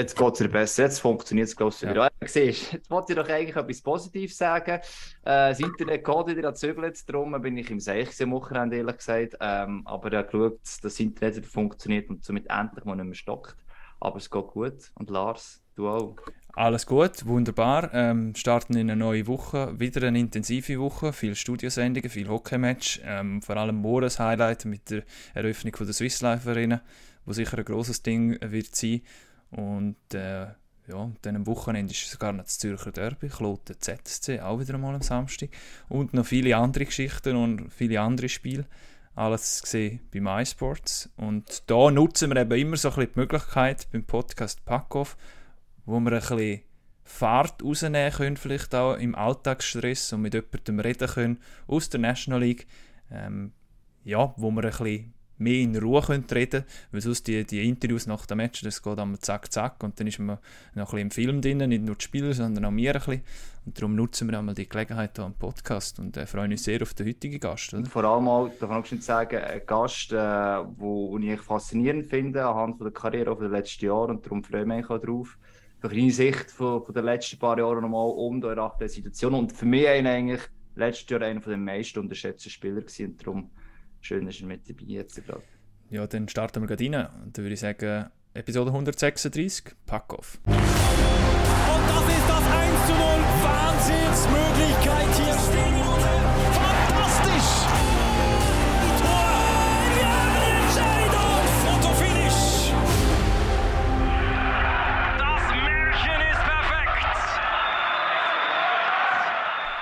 Jetzt geht es besser, jetzt funktioniert es, glaube ich, wieder. Ja. Siehst, jetzt wollte ich doch eigentlich etwas Positives sagen. Äh, das Internet geht wieder gezögert, darum bin ich im Seich am Wochenende, ehrlich gesagt. Ähm, aber er geschaut, dass das Internet wieder funktioniert und somit endlich mal nicht mehr stockt. Aber es geht gut. Und Lars, du auch? Alles gut, wunderbar. Ähm, starten in eine neue Woche, wieder eine intensive Woche, viele Studiosendungen, viel Hockeymatch, ähm, vor allem morgen das Highlight mit der Eröffnung von der Swiss Life Arena, wo sicher ein großes Ding wird sein. Und äh, ja, dann am Wochenende ist sogar noch das Zürcher Derby, Kloten ZSC, auch wieder einmal am Samstag. Und noch viele andere Geschichten und viele andere Spiele. Alles gesehen bei MySports. Und da nutzen wir eben immer so ein bisschen die Möglichkeit beim Podcast Packoff, wo wir ein bisschen Fahrt rausnehmen können, vielleicht auch im Alltagsstress und mit jemandem reden können aus der National League. Ähm, ja, wo wir ein bisschen mehr in Ruhe reden weil sonst die, die Interviews nach dem Match, das geht einmal zack, zack und dann ist man noch ein bisschen im Film drin, nicht nur die Spieler, sondern auch wir ein bisschen. Und darum nutzen wir einmal die Gelegenheit hier am Podcast und äh, freuen uns sehr auf den heutigen Gast. Oder? vor allem auch, darf auch schon sagen, ein Gast, äh, wo, ich faszinierend finde, anhand von der Karriere over den letzten Jahren und darum freue ich mich auch drauf. Durch deine Sicht von, von den letzten paar Jahren nochmal um aktuellen Situation und für mich eigentlich letztes Jahr einer der meisten unterschätzten Spieler gewesen und darum schön, dass ihr mit dabei jetzt gerade. Ja, dann starten wir gerade rein. Und dann würde ich sagen, Episode 136, Pack off. Und das ist das 1 zu 0. Wahnsinnsmöglichkeit hier. Fantastisch! Tor! Ja, Entscheidung! Fotofinish! Das Märchen ist perfekt!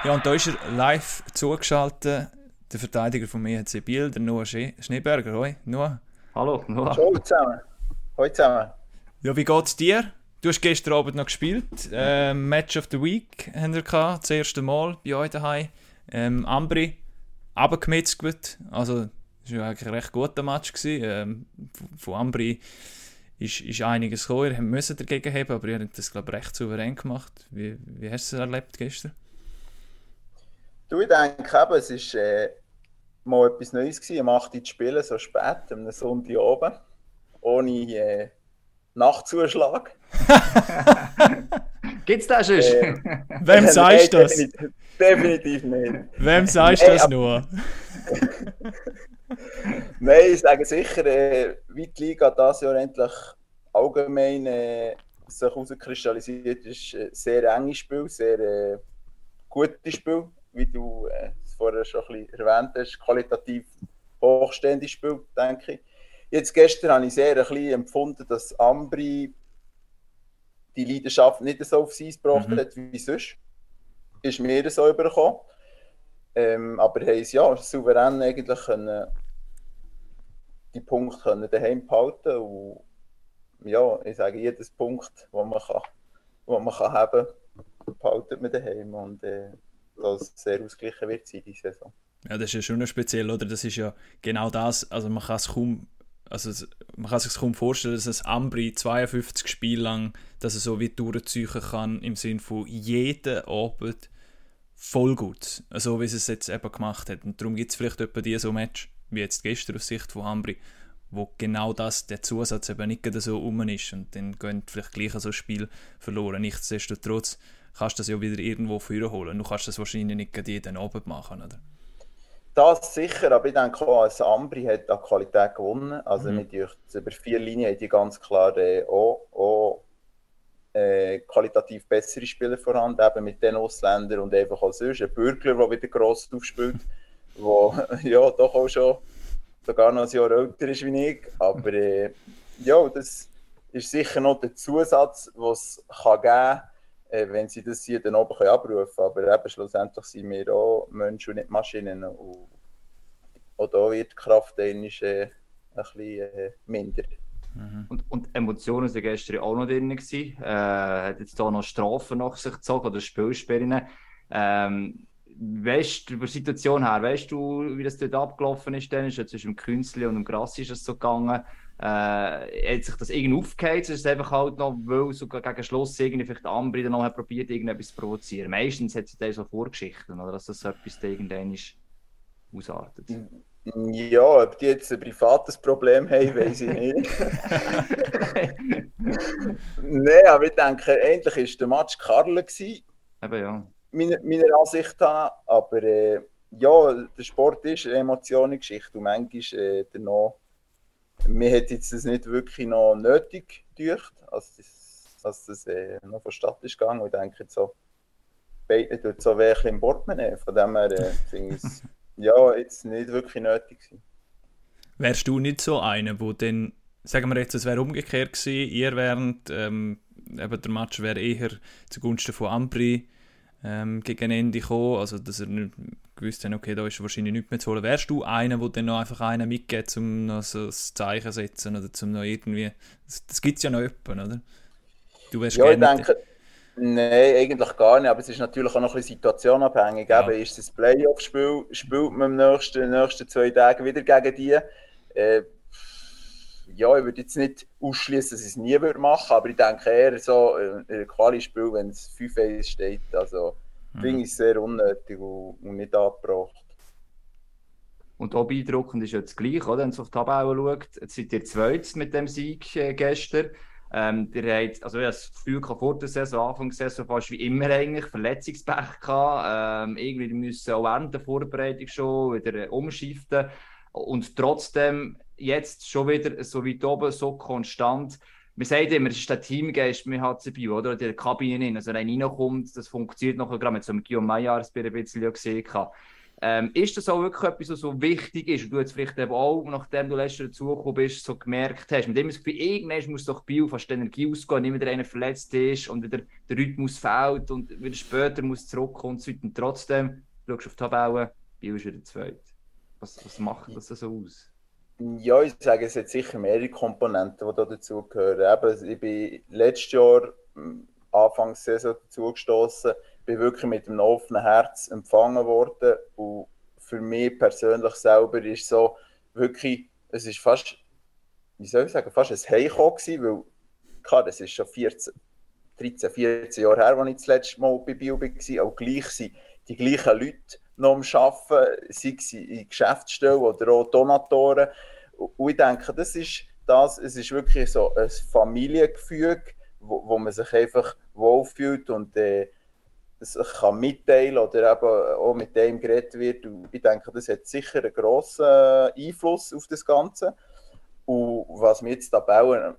Ja, und da ist er live zugeschaltet der Verteidiger von mir hat Biel, der Noah Schneeberger. Hoi, Noah. Hallo, Noah. Hallo zusammen. Hallo zusammen. Ja, wie geht's dir? Du hast gestern Abend noch gespielt. Ähm, Match of the Week haben wir gehabt, das erste Mal bei euch daheim. Ähm, Ambri, abgemetzelt. Also, das war eigentlich ein recht guter Match. Gewesen. Ähm, von Ambri ist, ist einiges gekommen. Ihr müssen dagegen haben, aber ihr habt das, glaube ich, recht souverän gemacht. Wie, wie hast du es erlebt gestern? Du, ich denke eben, es ist äh, mal etwas Neues gewesen, am 8. zu spielen, so spät, am Sonntag oben, ohne äh, Nachtzuschlag. Gibt es das schon? Äh, Wem sagst du das? Definitiv, definitiv nicht. Wem sagst du das nur? Nein, ich sage sicher, äh, wie die Liga dieses Jahr endlich allgemein äh, sich herauskristallisiert, ist ein sehr enges Spiel, sehr äh, gutes Spiel wie du äh, es vorher schon ein bisschen erwähnt hast, qualitativ hochstehendes Spiel, denke ich. Jetzt gestern habe ich sehr ein bisschen empfunden, dass Ambri die Leidenschaft nicht so aufs Eis gebracht mhm. hat wie sonst. Ist mir so übergekommen. Ähm, aber haben es ja souverän eigentlich können, die Punkte können daheim behalten und ja, ich sage, jedes Punkt, wo man kann, wo man kann haben, behaltet man daheim und äh, dass es sehr ausgeglichen wird sein diese Saison. Ja, das ist ja schon speziell, oder? Das ist ja genau das, also man kann es kaum, also man kann sich kaum vorstellen, dass ein Ambri 52 Spiele lang, dass er so wie durchziehen kann, im Sinne von jeden Abend voll gut, so wie es es jetzt eben gemacht hat. Und darum gibt es vielleicht etwa die so Match, wie jetzt gestern aus Sicht von Ambri, wo genau das, der Zusatz eben nicht so um ist und dann gehen vielleicht gleich so ein Spiel verloren. Nichtsdestotrotz kannst du das ja wieder irgendwo holen. Du kannst das wahrscheinlich nicht jeden Abend machen, oder? Das sicher, aber ich denke auch, als Ambri hat an Qualität gewonnen. Also mhm. mit über vier Linien hat die ganz klar äh, auch, auch äh, qualitativ bessere Spieler vorhanden, eben mit den Ausländern und einfach auch sonst. Ein Bürgler, der wieder gross aufspielt, der ja doch auch schon sogar noch ein Jahr älter ist wie ich. Aber äh, ja, das ist sicher noch der Zusatz, den es geben kann wenn sie das hier dann oben können abrufen können. Aber eben schlussendlich sind wir auch Menschen und nicht Maschinen. Und auch da wird die Kraft äh, ein bisschen äh, minder. Mhm. Und, und Emotionen waren gestern auch noch drin. Gewesen. Äh, hat jetzt hier noch Strafen nach sich gezogen oder Spielsperren. Ähm, weißt du über die Situation her, weißt du, wie das dort abgelaufen ist? Dann ist ja zwischen dem Künstli und dem Grassi ist es so gegangen äh, hat sich das irgendwie aufgeheizt, ist es einfach halt noch, weil sogar gegen Schluss irgendwie vielleicht Ambri dann noch probiert, irgendetwas zu provozieren. Meistens hat es dann so Vorgeschichten, oder dass das so etwas irgendwann ist ausartet. Ja, ob die jetzt ein privates Problem haben, weiß ich nicht. Nein, aber ich denke, endlich war der Match Karl, gewesen, Eben ja. meiner, meiner Ansicht nach. Aber äh, ja, der Sport ist eine Emotionengeschichte und manchmal äh, noch, mir hat jetzt das nicht wirklich noch nötig gedacht, als das, als das äh, noch von Stadt ist gegangen. Und ich denke jetzt so, beide tut so weh im Portemonnaie. Von dem her äh, finde ich es ja, jetzt nicht wirklich nötig gewesen. Wärst du nicht so einer, wo dann, sagen wir jetzt, es wäre umgekehrt gewesen, ihr während, ähm, eben der Match wäre eher zugunsten von Ampri ähm, gegen Ende gekommen, also dass er nicht gewusst hat, okay, da ist wahrscheinlich nichts mehr zu holen. Wärst du einer, der dann noch einfach einen mitgeht, um noch so ein Zeichen zu setzen oder zum noch irgendwie, das, das gibt es ja noch jemanden, oder? Du wärst Ja, ich denke, nein, eigentlich gar nicht, aber es ist natürlich auch noch ein bisschen situationabhängig. Ja. Eben, ist es ein Playoff-Spiel, spielt man im nächsten, in den nächsten zwei Tagen wieder gegen die. Äh, ja, ich würde jetzt nicht ausschließen, dass ich es nie würde machen, aber ich denke eher so äh, ein Quali-Spiel, wenn es 5-1 steht, also. Finde ich sehr unnötig und, nicht angebracht. Und auch beeindruckend ist ja das Gleiche, oder? wenn man auf die Tabelle schaut. Jetzt seid ihr zweit mit dem Sieg äh, gestern. Ähm, ihr habt, also ich habe das Gefühl vor der Saison, Anfang der Saison fast wie immer eigentlich, Verletzungspech gehabt. Ähm, irgendwie müssen auch während der Vorbereitung schon wieder äh, umschiften. Und trotzdem jetzt schon wieder so weit oben, so konstant. Man sagt immer, es ist der Teamgeist mit HCB, oder? Der Kabine. Also, wenn reinkommt, das funktioniert noch gerade mit so einem Guillaume Maillard ein bisschen gesehen. Ähm, ist das auch wirklich etwas, was so wichtig ist und du jetzt vielleicht eben auch, nachdem du letztes Jahr dazugekommen bist, so gemerkt hast? Mit dem das Gefühl, irgendwann muss doch Bio fast die Energie ausgehen, nicht wieder einer verletzt ist und wieder der Rhythmus fehlt und wieder später muss zurückkommen und so weiter. Und trotzdem, du schaust auf die Tabelle, Bio ist wieder zweit. Was, was macht das so aus? Ja, ich sage, es hat sicher mehrere Komponenten, die da dazugehören. Eben, ich bin letztes Jahr, m, Anfang der Saison, dazugestoßen, bin wirklich mit einem offenen Herz empfangen worden. Und für mich persönlich selber ist so wirklich, es ist fast, wie soll ich sagen, fast ein Heimkommen weil, klar, das ist schon 14, 13, 14 Jahre her, als ich das letzte Mal bei Bio war. Auch gleich sind die gleichen Leute noch am Arbeiten, sei es in Geschäftsstellen oder auch Donatoren. Und ich denke, das ist das, es ist wirklich so ein Familiengefüge, wo, wo man sich einfach wohlfühlt und äh, sich kann mitteilen oder eben auch mit dem geredet wird. Und ich denke, das hat sicher einen grossen Einfluss auf das Ganze. Und was wir jetzt Tabellen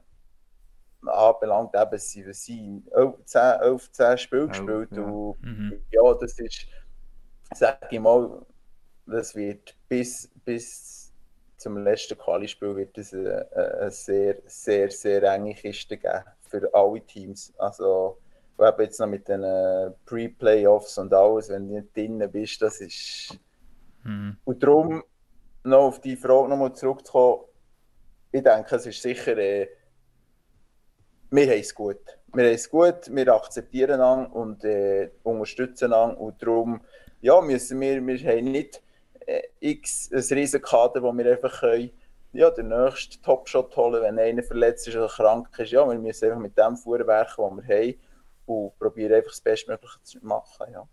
anbelangt, eben, sie sie sind 11, 10, 11, 10 Spiele gespielt. ja. Und Mhm. ja, das ist, sage ich mal, das wird bis, bis zum letzten Quali-Spiel wird es eine, eine sehr, sehr, sehr enge Kiste geben für alle Teams. Also, eben jetzt noch mit den äh, Pre-Playoffs und alles, wenn du nicht drinnen bist, das ist. Mhm. Und darum, noch auf die Frage nochmal zurückzukommen, ich denke, es ist sicher, äh, wir haben es gut. Wir haben es gut, wir akzeptieren an und äh, unterstützen an und darum, ja, müssen wir, wir haben nicht äh, x ein riesen Kader, wo wir einfach können, ja, den nächsten Topshot holen, wenn einer verletzt ist oder krank ist. Ja, wir müssen einfach mit dem vorwerken, was wir haben und probieren einfach das Bestmögliche zu machen. Ja.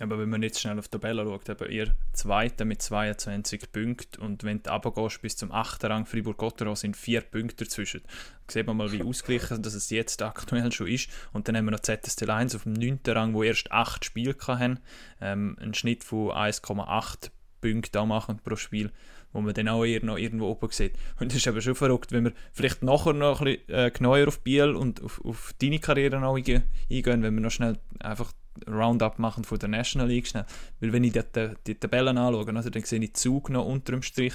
Aber wenn man jetzt schnell auf die Tabelle schaut, eben ihr Zweiter mit 22 Punkten und wenn du runtergehst bis zum 8. Rang Fribourg-Gotteron sind vier Punkte dazwischen. Da sieht man mal, wie ausgeglichen dass es jetzt aktuell schon ist. Und dann haben wir noch ZST 1 auf dem 9. Rang, wo erst 8 Spiele hatten. Ähm, einen Schnitt von 1,8 Punkten machen pro Spiel, wo man dann auch eher noch irgendwo oben sieht. Und das ist aber schon verrückt, wenn wir vielleicht nachher noch ein bisschen äh, genauer auf Biel und auf, auf deine Karriere noch einge- eingehen, wenn wir noch schnell einfach Roundup machen von der National League schnell. Weil wenn ich die, die, die Tabellen anschaue, also dann sehe ich Zug noch unter dem Strich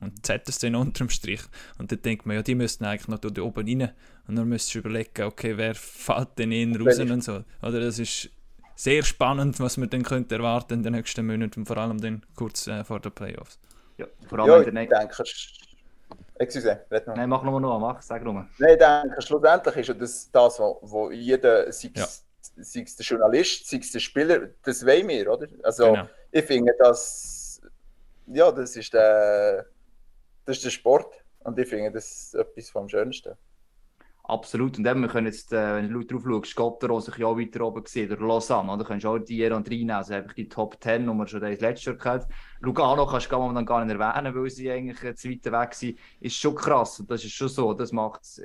und ZSC noch unter dem Strich. Und dann denkt man, ja, die müssten eigentlich noch da oben rein. Und dann müsstest du überlegen, okay, wer fällt denn eher raus und so. Oder das ist sehr spannend, was man dann könnte erwarten in den nächsten Monaten und vor allem dann kurz äh, vor den Playoffs. Ja, vor allem Ja, in ich der Excuse, red noch. Nein, mach nur noch, mach, sag nur. Nein, ich denke, schlussendlich ist ja das, das wo, wo jeder, sei es, Ja. Sei es der Journalist, sei es der Spieler, das wollen wir, oder? Also, Genau. ich finde, das, ja, das ist der, das ist der Sport und ich finde, das ist etwas vom Schönsten. Absolut. Und eben, wir können jetzt, äh, wenn du drauf schaust, Gottero sich ja auch weiter oben gesehen, oder Lausanne, oder? Du kannst auch die hier und reinnehmen, also einfach die Top 10, die wir schon das letztes Jahr gehabt Lugano kannst du dann gar nicht erwähnen, weil sie eigentlich zu weit weg sind. Ist schon krass und das ist schon so. Das macht es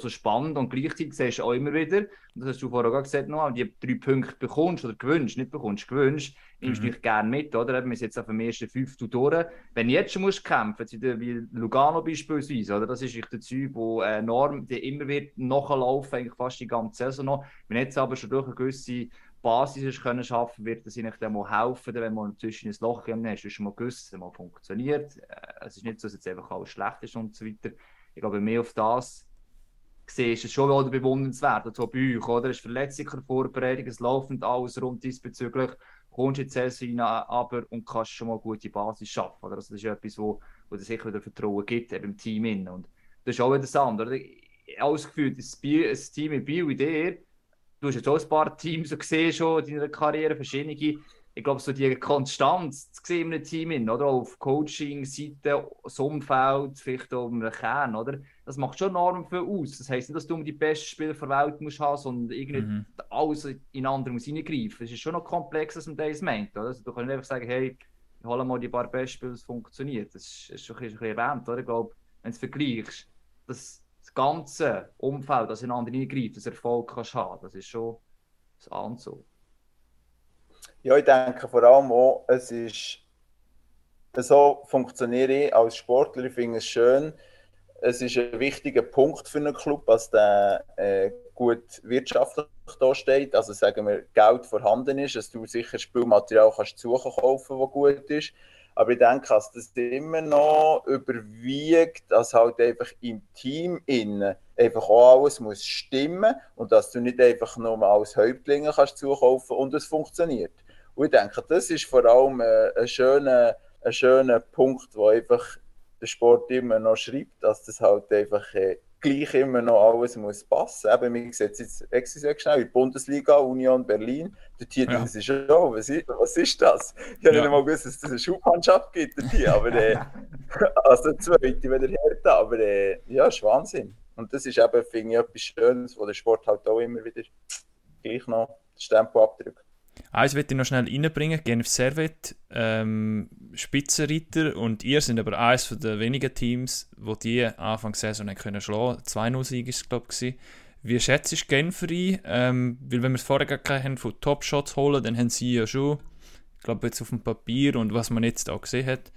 so spannend und gleichzeitig siehst du auch immer wieder, und das hast du vorher auch gesagt, noch, die drei Punkte bekommst oder gewünscht, nicht bekommst, gewünscht, nimmst du mhm. gerne mit, oder? Wir sind jetzt auf dem ersten fünftel durch. Wenn du jetzt schon musst kämpfen, wie Lugano beispielsweise, oder? Das ist der Zeug, wo äh, enorm, der immer wird nachlaufen, eigentlich fast die ganze Saison noch. Wenn jetzt aber schon durch eine gewisse Basis können schaffen, wird das ihnen dann mal helfen, wenn man zwischen ein Loch haben, hast du schon mal gewusst, es mal funktioniert. Äh, es ist nicht so, dass jetzt einfach alles schlecht ist und so weiter. Ich glaube, mehr auf das gesehen ist es schon wieder bewundernswert. So bei euch, oder? Es ist verletzlicher Vorbereitung, es läuft alles rund diesbezüglich. Kommst die Saison rein, aber und kannst schon mal gute Basis schaffen. Oder? Also das ist etwas, wo, wo dir sicher wieder Vertrauen gibt, eben im Team. Innen. Und das ist auch wieder das andere. Ich habe das Gefühl, das, Team in Bio, in du hast jetzt auch ein paar Teams so gesehen schon in deiner Karriere, verschiedene. Ich glaube, so die Konstanz zu sehen in einem Team, oder? Auf Coaching-Seite, das Umfeld, vielleicht auch den Kern, oder? Das macht schon enorm viel aus. Das heisst nicht, dass du die besten Spieler der Welt musst haben, sondern irgendwie mhm. alles in andere muss reingreifen. Es ist schon noch komplexer, als man das meint, oder? Also, du kannst nicht einfach sagen, hey, ich hole mal die paar besten Spieler, es funktioniert. Das ist, ist schon ein bisschen erwähnt, oder? Ich glaube, wenn du es vergleichst, das ganze Umfeld, das in andere eingreift, das Erfolg kannst haben. Das ist schon das Anzug. Ja, ich denke vor allem auch, es ist so funktioniere ich als Sportler. Ich finde es schön. Es ist ein wichtiger Punkt für einen Club, dass der äh, gut wirtschaftlich da steht. Also sagen wir, Geld vorhanden ist, dass du sicher Spielmaterial kannst suchen das gut ist. Aber ich denke, dass das immer noch überwiegt, dass halt einfach im Team innen einfach auch alles muss stimmen und dass du nicht einfach nur als Häuptlinge kannst zukaufen und es funktioniert. Und ich denke, das ist vor allem äh, ein schöner, ein schöner Punkt, wo einfach der Sport immer noch schreibt, dass das halt einfach äh, gleich immer noch alles muss passen. Eben, wir sehen jetzt extra schnell in der Bundesliga, Union Berlin, der Titel ja. ist schon, oh, was ist, was ist das? Ich habe ja. nicht mal gewusst, dass es eine Schubmannschaft gibt, hier, aber äh, also zweite wieder Hertha, aber äh, ja, ist Wahnsinn. Und das ist eben, finde ich, etwas Schönes, wo der Sport halt auch immer wieder gleich noch das Stempel abdrückt. Eins möchte ich noch schnell reinbringen. Genf Servet, ähm, Spitzenreiter und ihr sind aber eines der wenigen Teams, wo die Anfang der Saison können schlagen 2-0-Sieg ist es, glaube ich. Wie schätzt du Genf ein? Ähm, weil wenn wir es vorher gerade haben, von Top-Shots holen, dann haben sie ja schon, ich glaube jetzt auf dem Papier und was man jetzt auch gesehen hat,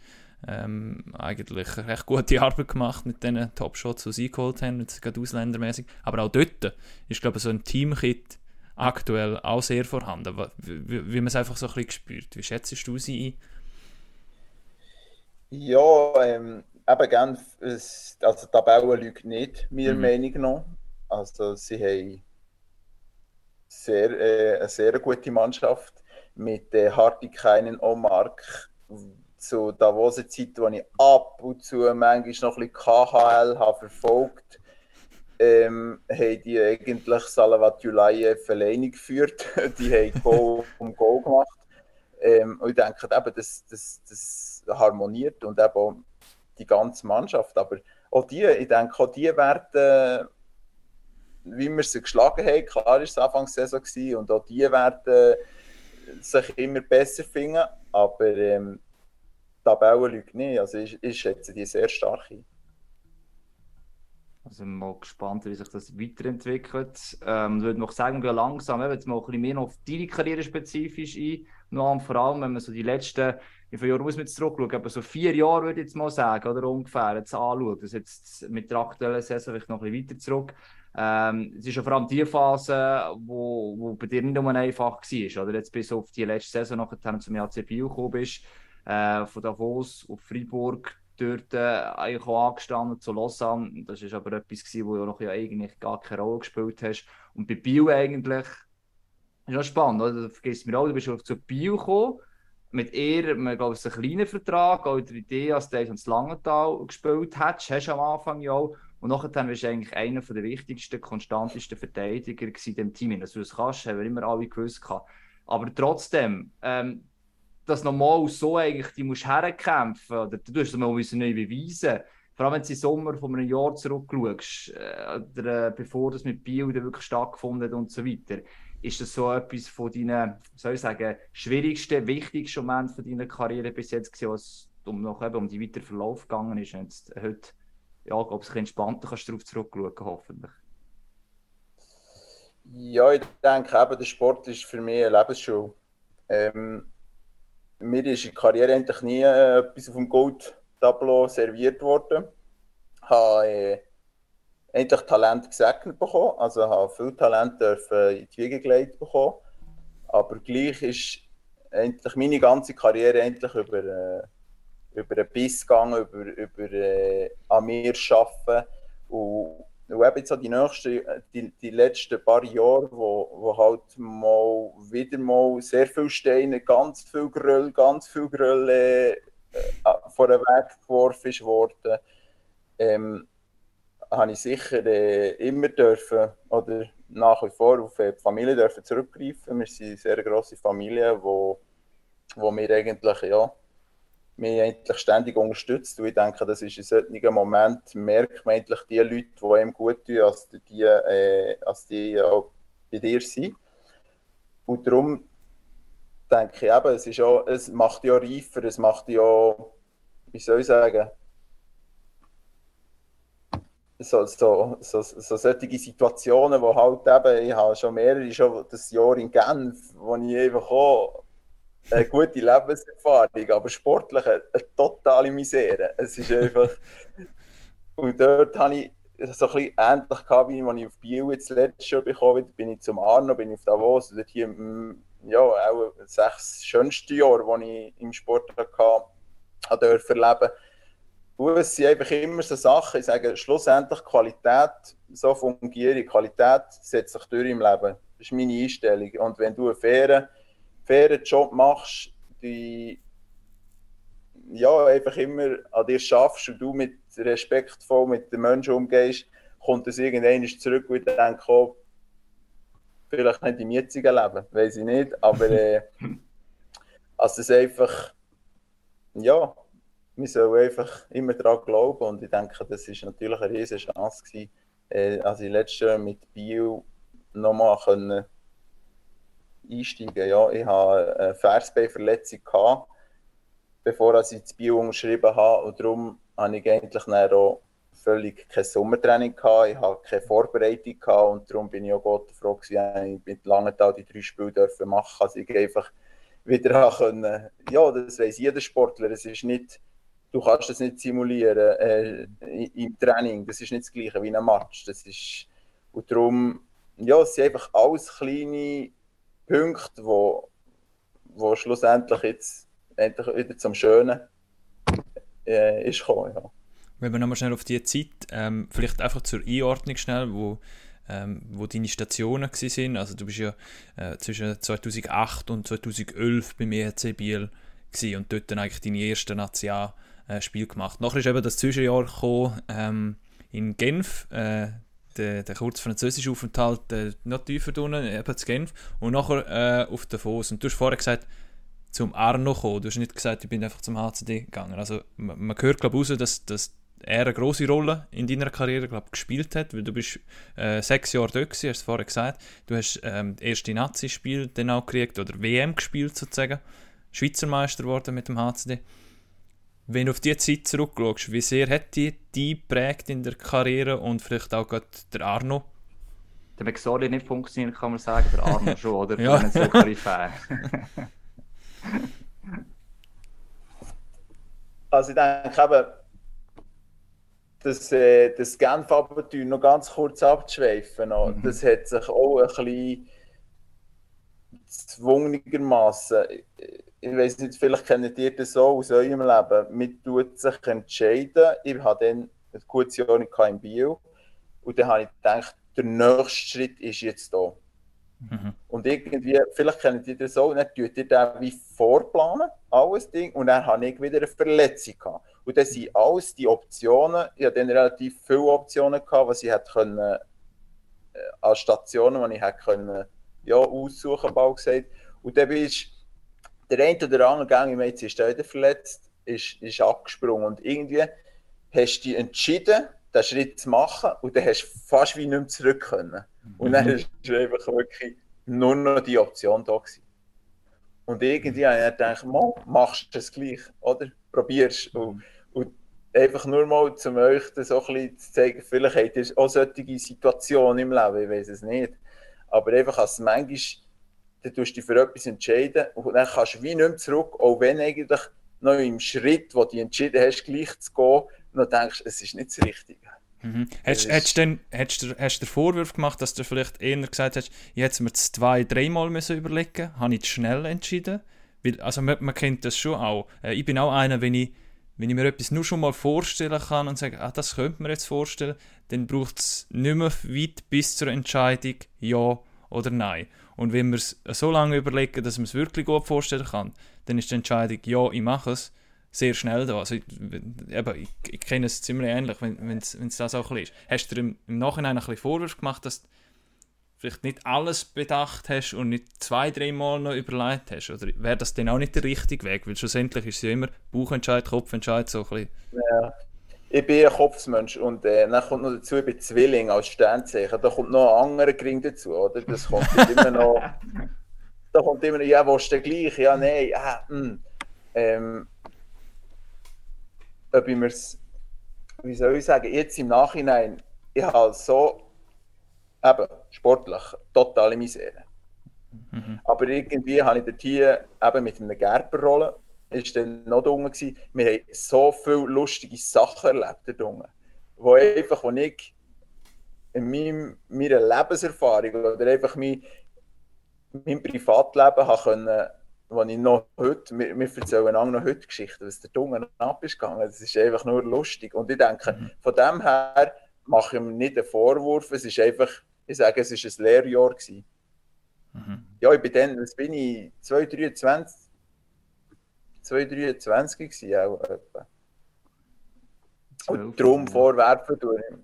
ähm, eigentlich recht gute Arbeit gemacht mit den Top-Shots, die sie geholt haben, jetzt gerade ausländermäßig. Aber auch dort ist, glaube ich, so ein Teamkit aktuell auch sehr vorhanden, wie, wie man es einfach so ein bisschen spürt. Wie schätzt du sie ein? Ja, ähm, eben Genf, also die Tabelle lügt nicht, meiner mhm. Meinung nach. Also sie haben sehr, äh, eine sehr gute Mannschaft mit äh, Hartikainen und Mark. Zu Davos-Zeit, wo ich ab und zu manchmal noch ein bisschen KHL habe verfolgt ähm, haben die eigentlich Salavat Julayev alleine geführt. die haben Goal um Goal gemacht. Ähm, und ich denke, eben, das, das, das harmoniert und eben auch die ganze Mannschaft. Aber auch die, ich denke, auch die werden, wie wir sie geschlagen haben, klar war es Anfangssaison gewesen, und auch die werden sich immer besser finden. Aber ähm, die Tabelle lügt nicht. Also ich, ich schätze die sehr stark ein. Also mal gespannt, wie sich das weiterentwickelt. Ähm, ich würde noch sagen, wir langsam, jetzt mal ein bisschen mehr auf deine Karriere spezifisch ein. Noch vor allem, wenn man so die letzten, wie viele Jahre muss man jetzt zurückschauen, aber so vier Jahre würde ich jetzt mal sagen, oder ungefähr, jetzt anschauen. Das jetzt mit der aktuellen Saison vielleicht noch ein bisschen weiter zurück. Ähm, es ist ja vor allem die Phase, wo, wo bei dir nicht nur einfach war, oder? Jetzt bis auf die letzte Saison nachher zum Bio gekommen bist, äh, von Davos auf Freiburg, dort äh, eigentlich auch angestanden zu Lausanne. Das ist aber etwas gewesen, wo du noch ja eigentlich gar keine Rolle gespielt hast. Und bei Bio eigentlich ist auch spannend, oder? Du vergisst mir auch, du bist zu Bio gekommen, mit eher, man glaube ich, einen kleinen Vertrag, auch die Idee, als du ins Langenthal gespielt hast, hast du am Anfang ja auch. Und nachher warst du eigentlich einer der wichtigsten, konstantesten Verteidiger in dem Team. Du das kannst, haben wir immer alle gewusst. Aber trotzdem, ähm, dass normal so eigentlich die musst herkämpfen oder du musst es mal neu beweisen. Vor allem wenn du im Sommer von einem Jahr zurückschaust, äh, oder, äh, bevor das mit Biel wirklich stattgefunden hat und so weiter. ist das so etwas von deinen, soll ich sagen, schwierigsten, wichtigsten Momenten von deiner Karriere bis jetzt gewesen, als um noch eben um die weiteren Verlauf gegangen ist? Und jetzt heute, ja, glaube ich, entspannter kannst du darauf zurückschauen, hoffentlich. Ja, ich denke eben, der Sport ist für mich eine Lebensschule. Ähm, mir ist in der Karriere eigentlich nie äh, etwas auf dem Gold-Tableau serviert worden. Ich habe äh, endlich Talent gesegnet bekommen, also habe viel Talent dürfen in die Wiege gelegt bekommen. Aber gleich ist endlich meine ganze Karriere endlich über, äh, über einen Biss gegangen, über, über äh, an mir arbeiten und eben jetzt die, nächsten, die, die letzten paar Jahre, wo, wo halt mal wieder mal sehr viele Steine, ganz viel Gröll, ganz viel Gröll äh, äh vor den Weg geworfen ist worden, ähm, habe ich sicher äh, immer dürfen oder nach wie vor auf die Familie dürfen zurückgreifen. Wir sind eine sehr grosse Familie, wo, wo wir eigentlich ja, mich eigentlich ständig unterstützt. Und ich denke, das ist in solchen Moment merkt man endlich die Leute, die einem gut tun, als die, äh, als die auch bei dir sind. Und darum denke ich eben, es, ist auch, es macht ja reifer, es macht ja, wie soll ich sagen, so, so, so, so solche Situationen, wo halt eben, ich habe schon mehrere, schon das Jahr in Genf, wo ich einfach auch eine gute Lebenserfahrung, aber sportlich eine, eine totale Misere. Es ist einfach. und dort habe ich so ein bisschen ähnlich gehabt, wie ich auf Biel jetzt letztes Jahr bekommen bin. Bin ich zum Arno, bin ich auf Davos. Dort hier, mm, ja, auch sechs schönste Jahre, die ich im Sport hatte, durfte erleben. Und es sind einfach immer so Sachen, ich sage, schlussendlich Qualität, so fungiere Qualität setzt sich durch im Leben. Das ist meine Einstellung. Und wenn du eine faire fairen Job machst, die ja, einfach immer an dir schaffst und du mit respektvoll mit den Menschen umgehst, kommt es irgendwann zurück und ich denke, oh, vielleicht nicht im jetzigen Leben, weiß ich nicht, aber äh, also es einfach, ja, wir sollen einfach immer daran glauben und ich denke, das ist natürlich eine riesige Chance gewesen, äh, also letztes Jahr mit Bio nochmal können einsteigen. Ja, ich hatte eine Versbeinverletzung, bevor ich das Bio unterschrieben habe. Und darum hatte ich eigentlich auch völlig kein Sommertraining gehabt. Ich hatte keine Vorbereitung gehabt und darum bin ich auch Gott froh gewesen, ich mit Langenthal die drei Spiele dürfen machen, also ich einfach wieder können. Ja, das weiß jeder Sportler. Es ist nicht, du kannst das nicht simulieren äh, im Training. Das ist nicht das Gleiche wie ein Match. Das ist und darum, ja, es sind einfach alles kleine Punkte, wo, wo schlussendlich jetzt endlich wieder zum Schönen äh, ist gekommen. Ja. Wenn wir nochmal schnell auf die Zeit, ähm, vielleicht einfach zur Einordnung schnell, wo, ähm, wo deine Stationen sind. Also du bist ja äh, zwischen 2008 und 2011 beim EHC Biel und dort dann eigentlich deine erste Nationalspiel gemacht. Nachher ist eben das Zwischenjahr gekommen, ähm, in Genf, äh, der, der kurze französische Aufenthalt äh, noch tiefer unten, eben zu Genf, und nachher äh, auf Davos. Und du hast vorher gesagt, zum Arno kommen. Du hast nicht gesagt, ich bin einfach zum HCD gegangen. Also man, man hört glaube ich raus, dass, dass er eine große Rolle in deiner Karriere glaub, gespielt hat, weil du bist äh, sechs Jahre dort gewesen, hast du vorher gesagt. Du hast ähm, erste Nazi-Spiel dann auch gekriegt, oder WM gespielt sozusagen. Schweizer Meister geworden mit dem HCD. Wenn du auf die Zeit zurückschaust, wie sehr hat die die prägt in der Karriere und vielleicht auch gerade der Arno? Der McSorley nicht funktioniert, kann man sagen, der Arno schon, oder? ja. So also ich denke eben, das, äh, das Genf-Abenteuer noch ganz kurz abzuschweifen, mhm. das hat sich auch ein bisschen zwungenermaßen ich weiß nicht, vielleicht kennt ihr das so aus eurem Leben. Man tut sich entscheiden. Ich hatte dann ein gutes Jahr in Bio. Und dann habe ich gedacht, der nächste Schritt ist jetzt da. Mhm. Und irgendwie, vielleicht kennt ihr das so, dann tut ihr dann wie vorplanen, alles Ding. Und dann habe ich wieder eine Verletzung gehabt. Und dann sind alles die Optionen, ich hatte dann relativ viele Optionen gehabt, was ich hätte können, äh, als Stationen, die ich hätte können, ja, aussuchen, bald gesagt. Und dann bist der eine oder andere Gang im jetzt ist wieder verletzt, ist, ist abgesprungen. Und irgendwie hast du dich entschieden, den Schritt zu machen und dann hast du fast wie nicht mehr zurück können. Und dann mhm. ist einfach wirklich nur noch die Option da gewesen. Und irgendwie habe ich gedacht, mal, machst du es gleich, oder? Probierst und, und einfach nur mal, um euch das so ein bisschen zu zeigen, vielleicht habt ihr auch solche Situationen im Leben, ich weiß es nicht. Aber einfach als manchmal, dann tust du dich für etwas entscheiden und dann kannst du wie nicht mehr zurück, auch wenn eigentlich noch im Schritt, wo du entschieden hast, gleich zu gehen, noch denkst, es ist nicht das Richtige. Mhm. Hast, ist- hast, du denn, hast, du, hast du den Vorwurf gemacht, dass du vielleicht eher gesagt hast, hätte mir das zwei, dreimal müssen überlegen Habe ich zu schnell entschieden? Weil, also man, man kennt das schon auch. Äh, ich bin auch einer, wenn ich, wenn ich mir etwas nur schon mal vorstellen kann und sage, ah, das könnte man jetzt vorstellen, dann braucht es nicht mehr weit bis zur Entscheidung, ja oder nein. Und wenn wir es so lange überlegen, dass man es wirklich gut vorstellen kann, dann ist die Entscheidung, ja, ich mache es, sehr schnell da. Also, ich, eben, ich, ich kenne es ziemlich ähnlich, wenn es das auch ein bisschen ist. Hast du dir im, im Nachhinein ein bisschen Vorwurf gemacht, dass vielleicht nicht alles bedacht hast und nicht zwei, dreimal noch überlegt hast? Oder wäre das dann auch nicht der richtige Weg? Weil schlussendlich ist es ja immer Bauchentscheid, Kopfentscheid, so ein bisschen. Ich bin ein Kopfsmensch und äh, dann kommt noch dazu, ich bin Zwilling als Sternzeichen. Da kommt noch ein anderer Gring dazu, oder? Das kommt immer noch. Da kommt immer noch, ja, willst du gleich? Ja, nein, ah, hm. ähm, Ob ich mir's, wie soll ich sagen, jetzt im Nachhinein, ich habe so, eben, sportlich, totale Misere. Aber irgendwie habe ich dort hier eben mit einer Gerberrolle, ist dann noch da unten gewesen. Wir haben so viele lustige Sachen erlebt dort unten, wo einfach, wo ich in meinem, meiner Lebenserfahrung oder einfach mein, mein Privatleben habe können, wo ich noch heute, wir, wir erzählen einander noch heute Geschichten, was der Dunge ab ist gegangen. Das ist einfach nur lustig. Und ich denke, von dem her mache ich mir nicht einen Vorwurf. Es ist einfach, ich sage, es ist ein Lehrjahr gewesen. Ja, ich bin dann, was bin ich, 2023, 2023 gewesen, auch etwa. Und darum vorwerfen tue ich,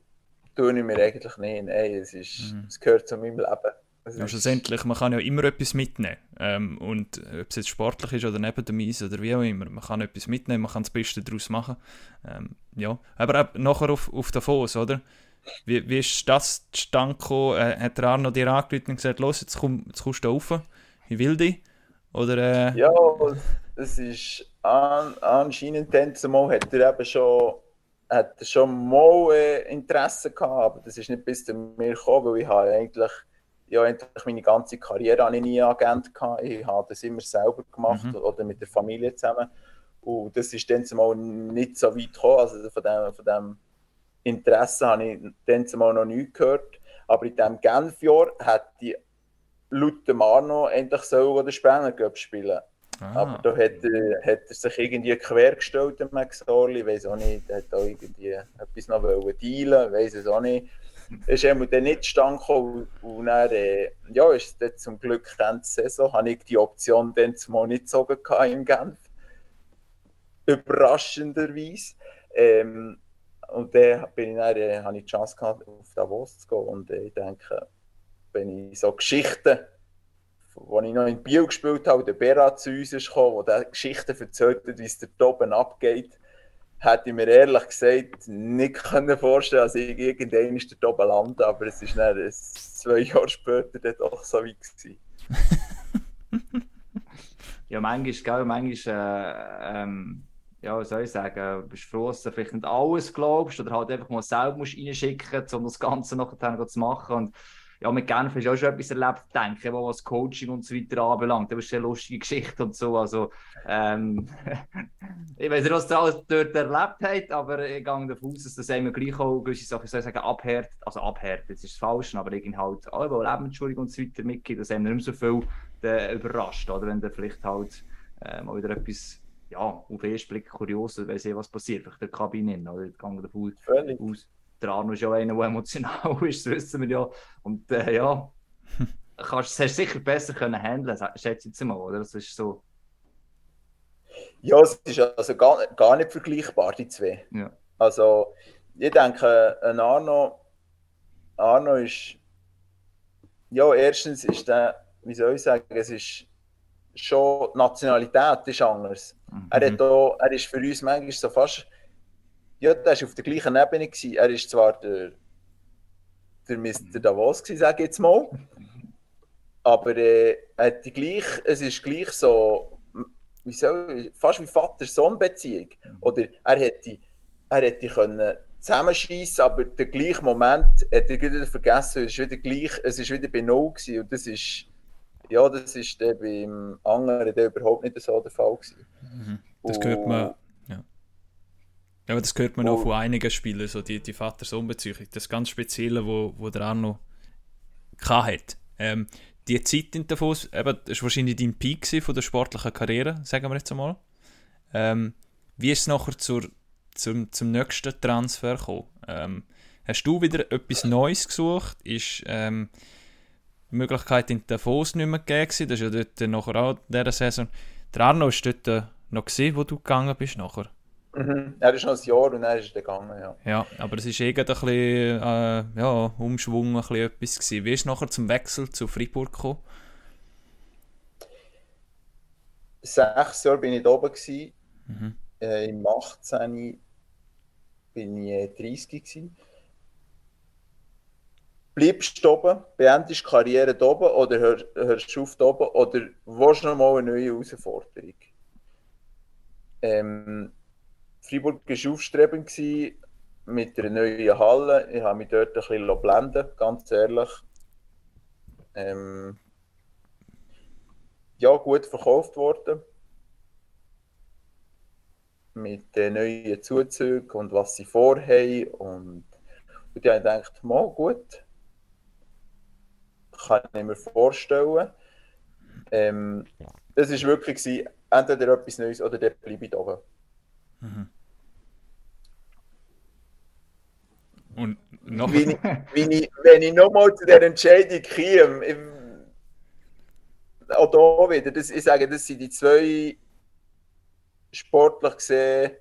tue ich mir eigentlich nicht. Nein, es, ist, es gehört zu meinem Leben. Es Ja, schlussendlich, man kann ja immer etwas mitnehmen. Ähm, und ob es jetzt sportlich ist oder neben dem Eis oder wie auch immer, man kann etwas mitnehmen, man kann das Beste daraus machen. Ähm, ja, aber auch nachher auf, auf Davos, oder? Wie, wie ist das zustande gekommen? Äh, hat der Arno dir angerufen und gesagt, los, jetzt, komm, jetzt kommst du rauf, ich will dich? Oder, äh, Ja, es ist an, anscheinend dann zumal hat er eben schon, hat er schon mal äh, Interesse gehabt, aber das ist nicht bis zu mir gekommen, weil ich habe eigentlich, ja, eigentlich meine ganze Karriere habe ich nie Agent gehabt. Ich habe das immer selber gemacht oder mit der Familie zusammen. Und das ist dann zumal nicht so weit gekommen. Also von dem, von dem Interesse habe ich dann zumal noch nichts gehört. Aber in diesem Genf-Jahr hat die laut dem Arno endlich so den Sprenger spielen. ah, Aber da hat er, hat er sich irgendwie quergestellt, der Max Orli. Ich weiß auch nicht, er hat da irgendwie etwas noch wollen dealen, weiß es auch nicht. Ist eben dann nicht gekommen und dann, äh, ja, ist dann zum Glück Ende der Saison, habe ich die Option dann zumal nicht gezogen in Genf. Überraschenderweise. Ähm, und dann, habe ich die Chance gehabt, auf Davos zu gehen und ich denke, wenn ich so Geschichten als ich noch in Biel gespielt habe, der Berat zu uns ist gekommen, der Geschichten erzählt hat, wie es dort oben abgeht, hätte ich mir ehrlich gesagt nicht können vorstellen dass ich irgendwann dort oben lande, aber es ist dann zwei Jahre später dann doch so weit gewesen. Ja, manchmal, gell, manchmal, äh, ähm, ja, was soll ich sagen, bist froh, dass du vielleicht nicht alles glaubst oder halt einfach mal selber musst reinschicken musst, um das Ganze nachher zu machen. Und ja, mit Genf hast du auch schon etwas erlebt, denke ich, was Coaching und so weiter anbelangt. Das ist eine lustige Geschichte und so. Also, ähm, ich weiß nicht, was ihr alles dort erlebt habt, aber ich gehe davon aus, dass das einem gleich auch gewisse Sachen, soll ich sagen, abhärtet, also abhärtet, jetzt ist es falsch, aber irgendwie halt auch über Lebensentschuldigung und so weiter mitgibt, dass einem nicht mehr so viel überrascht, oder wenn der vielleicht halt äh, mal wieder etwas, ja, auf den ersten Blick kurios, weiss ich, was passiert, vielleicht der Kabine, oder? Ich gehe davon Völlig. aus. Der Arno ist ja einer, der emotional ist, das wissen wir ja. Und äh, ja, kannst, das hast du sicher besser können handeln, schätze ich jetzt mal, oder? Das ist so, Ja, es ist also gar, gar nicht vergleichbar, die zwei. ja. Also, ich denke, ein Arno, Arno ist, ja, erstens ist der, wie soll ich sagen, es ist schon, die Nationalität ist anders. Er, hat auch, er ist für uns manchmal so fast, ja, der ist auf der gleichen Ebene gewesen. Er ist zwar der, der Mr. Davos gewesen, sage ich jetzt mal, aber äh, er hat die gleich, es ist gleich so, wie soll, fast wie Vater-Sohn-Beziehung. Oder er hätte, er hätte können zusammenschießen, aber der gleiche Moment hat er wieder vergessen, es ist wieder gleich, es ist wieder bei Null gewesen. und das ist, ja, das ist der beim anderen der überhaupt nicht so der Fall gewesen. Mhm. Das gehört man, ja. ja aber das gehört man auch von einigen Spielern, so die, die Vater-Sohn-Beziehung, das ganz Spezielle, wo, wo der Arno hat. Ähm, die Zeit in Davos, eben, das war wahrscheinlich dein Peak von der sportlichen Karriere, sagen wir jetzt einmal. Ähm, wie ist es nachher zur, zum, zum nächsten Transfer gekommen? Ähm, hast du wieder etwas Neues gesucht? Ist ähm, Möglichkeit in Davos nicht mehr gegeben? Das ist ja dort nachher auch in dieser Saison. Der Arno ist dort äh, noch gesehen, wo du gegangen bist nachher. Mhm. Er ist noch ein Jahr und dann ist er gegangen, ja. Ja, aber es war irgendwie ein bisschen, äh, ja, Umschwung, ein bisschen etwas gewesen. Wie ist nachher zum Wechsel zu Freiburg gekommen? Sechs Jahre bin ich da oben gewesen. Mhm. Äh, Im 18 bin ich 30 äh, gewesen. Bleibst du oben, beendest die Karriere oben oder hör, hörst du auf oben oder willst du noch mal eine neue Herausforderung? Ähm, Freiburg war aufstrebend mit einer neuen Halle. Ich habe mich dort ein bisschen blenden, ganz ehrlich. Ähm, ja, gut verkauft worden. Mit den neuen Zuzügen und was sie vorhaben. Und, und ich habe gedacht, mal gut. Kann ich mir vorstellen. Ähm, das war wirklich entweder etwas Neues oder der bleibe ich oben. Mhm. Und noch. Wenn ich, wenn ich, wenn ich nochmal zu der Entscheidung komme, auch da wieder, das, ich sage, das sind die zwei sportlich gesehen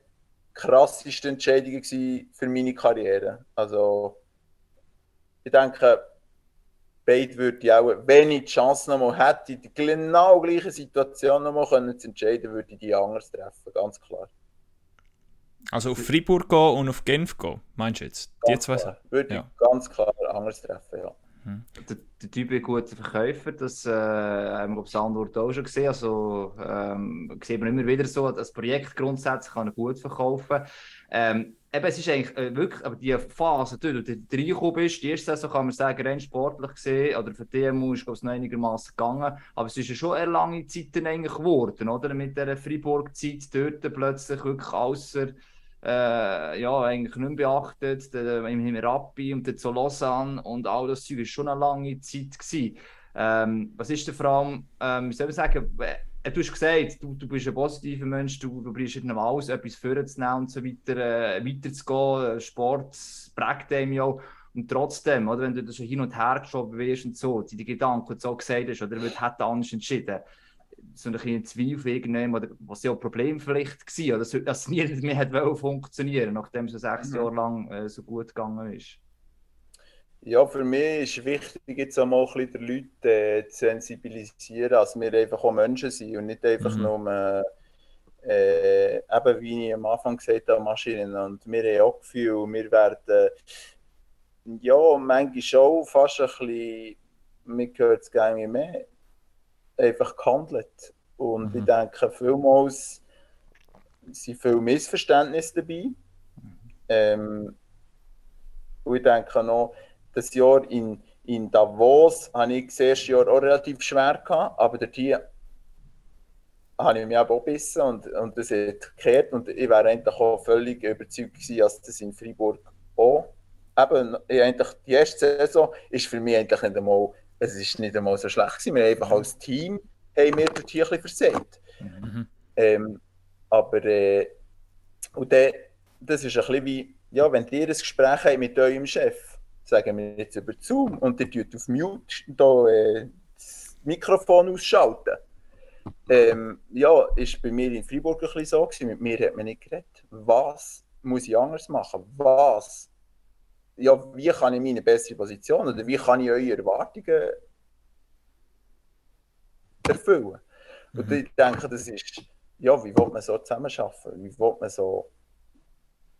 krassesten Entscheidungen für meine Karriere. Also, ich denke, beide würde ich auch, wenn ich die Chance nochmal hätte, in der genau gleichen Situation nochmal zu entscheiden, würde ich die anders treffen, ganz klar. Also auf Fribourg gehen und auf Genf gehen, meinst du jetzt? Die zwei Sachen? Würde ja. ich ganz klar anders treffen, ja. Hm. Der, der Typ ist ein guter Verkäufer, das äh, haben wir auf Sandort auch schon gesehen. Also ähm, sieht man immer wieder so, das Projekt grundsätzlich kann er gut verkaufen. Ähm, eben, es ist eigentlich äh, wirklich, aber die Phase, du, du reingekommen bist, die erste Saison kann man sagen, rein sportlich gesehen, oder für die DMU ist es noch einigermaßen gegangen, aber es ist ja schon eine lange Zeit eigentlich geworden, oder? Mit dieser Freiburg-Zeit dort plötzlich wirklich außer äh, ja, eigentlich nicht beachtet. Der, im Rappi und der zu Lausanne und all das Zeug war schon eine lange Zeit. Ähm, was ist denn vor allem, ähm, wie soll ich sagen, äh, du hast gesagt, du, du bist ein positiver Mensch, du, du bist nicht alles, etwas vorzunehmen und so weiter, äh, weiterzugehen. Sport prägt dem ja Und trotzdem, oder, wenn du das schon hin und her geschoben wirst und so, die Gedanken so gesagt hast, oder wird hätte anders entschieden, so ein bisschen Zweifel irgendjemand, was ja ein Problem vielleicht war, oder dass es nie mehr hat funktionieren nachdem es sechs mhm. Jahre lang äh, so gut gegangen ist. Ja, für mich ist wichtig, jetzt auch mal ein bisschen die Leute äh, zu sensibilisieren, dass wir einfach auch Menschen sind und nicht einfach mhm. nur, äh, eben wie ich am Anfang gesagt habe, Maschinen. Und wir haben auch Gefühl, wir werden ja manchmal auch fast ein bisschen, mir gehört es gar nicht mehr, einfach gehandelt. Und mhm. ich denke, vielmals sind viele Missverständnisse dabei. Ähm, und ich denke noch, das Jahr in, in Davos habe ich das erste Jahr auch relativ schwer gehabt, aber dort hier habe ich mich auch gebissen und, und das hat gekehrt und ich wäre eigentlich auch völlig überzeugt gewesen, dass das in Freiburg auch eben, eigentlich die erste Saison ist für mich eigentlich nicht einmal, es ist nicht einmal so schlecht gewesen. Wir haben einfach als Team haben wir dort hier ein bisschen versagt. Mhm. Ähm, aber äh, und dann, das ist ein bisschen wie, ja, wenn ihr ein Gespräch habt mit eurem Chef, sagen wir jetzt über Zoom und ihr tut auf Mute da, äh, das Mikrofon ausschalten. Ähm, ja, ist bei mir in Freiburg ein bisschen so gewesen. Mit mir hat man nicht geredet. Was muss ich anders machen? Was? Ja, wie kann ich meine bessere Position oder wie kann ich eure Erwartungen erfüllen. Mhm. Und ich denke, das ist, ja, wie will man so zusammenarbeiten? Wie will man so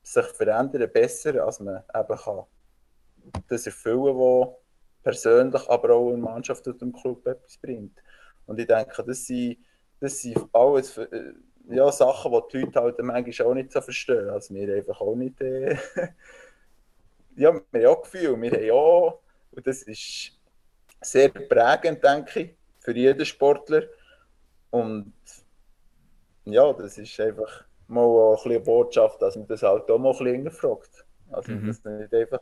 sich verändern, besser, als man eben kann das erfüllen, was persönlich, aber auch in Mannschaft und im Club etwas bringt. Und ich denke, das sind, das sind alles äh, ja, Sachen, die die Leute halt manchmal auch nicht so verstehen. Also wir einfach auch nicht... Äh, ja, wir haben auch Gefühl, wir haben auch... Und das ist sehr prägend, denke ich, für jeden Sportler. Und ja, das ist einfach mal auch ein eine Botschaft, dass man das halt auch mal ein bisschen fragt. Also Mhm. das nicht einfach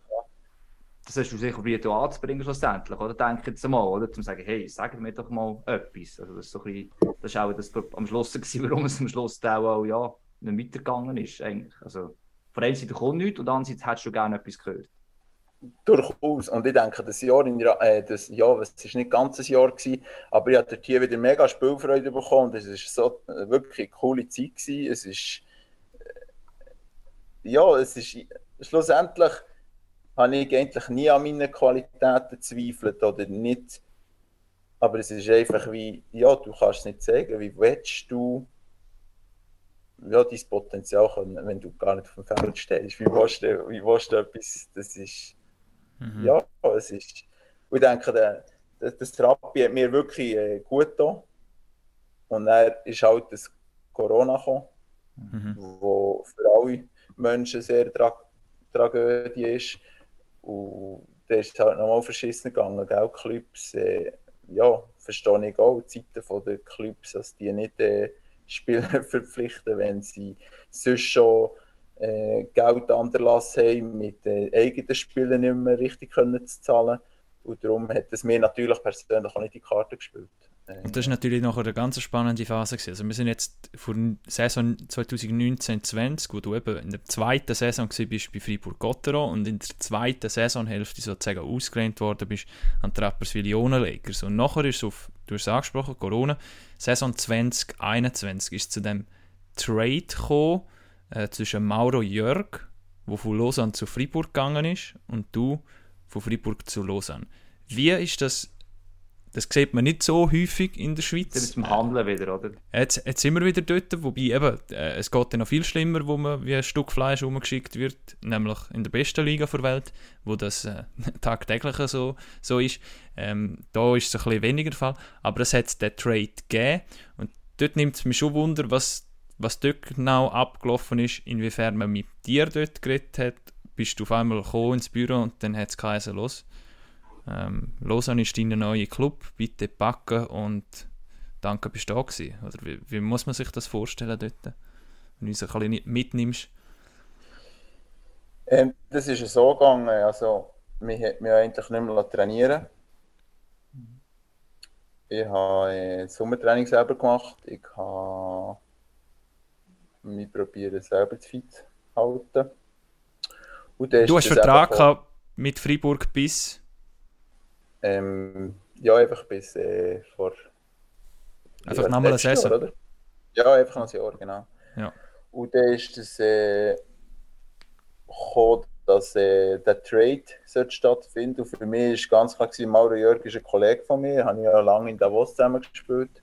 Das hast du sicher probiert auch anzubringen schlussendlich, oder? Denke jetzt mal, oder? Zum sagen, hey, sag mir doch mal etwas. Also das ist so ein bisschen, das ist auch das am Schluss gewesen, warum es am Schluss dann auch, ja, nicht weitergegangen ist, eigentlich. Also von einer Seite kommt nichts und andererseits hättest du gerne etwas gehört. Durchaus. Und ich denke, das Jahr, in, äh, das Jahr, es war nicht ein Jahr, gewesen, aber ich hatte hier wieder mega Spielfreude bekommen. Und es war so äh, wirklich coole Zeit. Gewesen. Es ist, äh, ja, es ist, schlussendlich habe ich eigentlich nie an meinen Qualitäten gezweifelt oder nicht. Aber es ist einfach wie, ja, du kannst nicht sagen, wie willst du ja, dein Potenzial können, wenn du gar nicht auf dem Feld stehst. Wie willst du, wie willst du etwas, das ist, Mhm. ja, es ist. Ich denke, der, das, das Therapie hat mir wirklich äh, gut getan. Und dann ist halt das Corona gekommen, Mhm. wo für alle Menschen sehr Tra Tragödie ist. Und da ist es halt nochmal verschissen gegangen, gell? Clubs, äh, ja, verstehe ich auch, die Zeiten der Clubs, dass die nicht äh, Spieler verpflichten, wenn sie sonst schon äh, Geld anderlassen haben, mit den eigenen Spielern nicht mehr richtig können zu zahlen. Und darum hat es mir natürlich persönlich auch nicht die Karte gespielt. Äh, Und das ist natürlich nachher eine ganz spannende Phase. Gewesen. Also wir sind jetzt vor der Saison 2019-20, wo du eben in der zweiten Saison bist bei Fribourg-Gotteron und in der zweiten Saisonhälfte sozusagen ausgelehnt worden bist an die Rapperswil Lakers. Und nachher ist es auf, du hast es angesprochen, Corona, Saison 2021 ist zu dem Trade gekommen äh, zwischen Mauro Jörg, der von Lausanne zu Fribourg gegangen ist, und du von Fribourg zu Lausanne. Wie ist das das sieht man nicht so häufig in der Jetzt Schweiz. zum Handeln wieder, oder? Jetzt, jetzt sind wir wieder dort, wobei eben, äh, es geht dann noch viel schlimmer, wo man wie ein Stück Fleisch rumgeschickt wird, nämlich in der besten Liga der Welt, wo das äh, tagtäglich so, so ist. Ähm, da ist es ein bisschen weniger der Fall, aber es hat den Trade gegeben und dort nimmt es mich schon Wunder, was, was dort genau abgelaufen ist, inwiefern man mit dir dort geredet hat. Bist du auf einmal gekommen ins Büro und dann hat es geheißen, los, ähm, Lausanne ist dein neuer Club, bitte packen und danke, bist du da gewesen. Oder wie, wie muss man sich das vorstellen dort, wenn du uns ein bisschen mitnimmst? Ähm, das ist so gegangen, also wir hat mich eigentlich nicht mehr trainieren Ich habe äh, das Sommertraining selber gemacht. Ich habe mich probiert, selber zu fit zu halten. Du hast Vertrag gehabt mit Freiburg bis... Ähm, ja, einfach bis äh, vor. Einfach ja, nochmal letztes Saison. Jahr, oder? Ja, einfach noch ein Jahr, genau. Ja. Und dann ist es äh, gekommen, dass äh, der Trade sollte stattfinden Und für mich war ganz klar, gewesen, Mauro Jörg ist ein Kollege von mir, habe ich ja lange in Davos zusammen gespielt.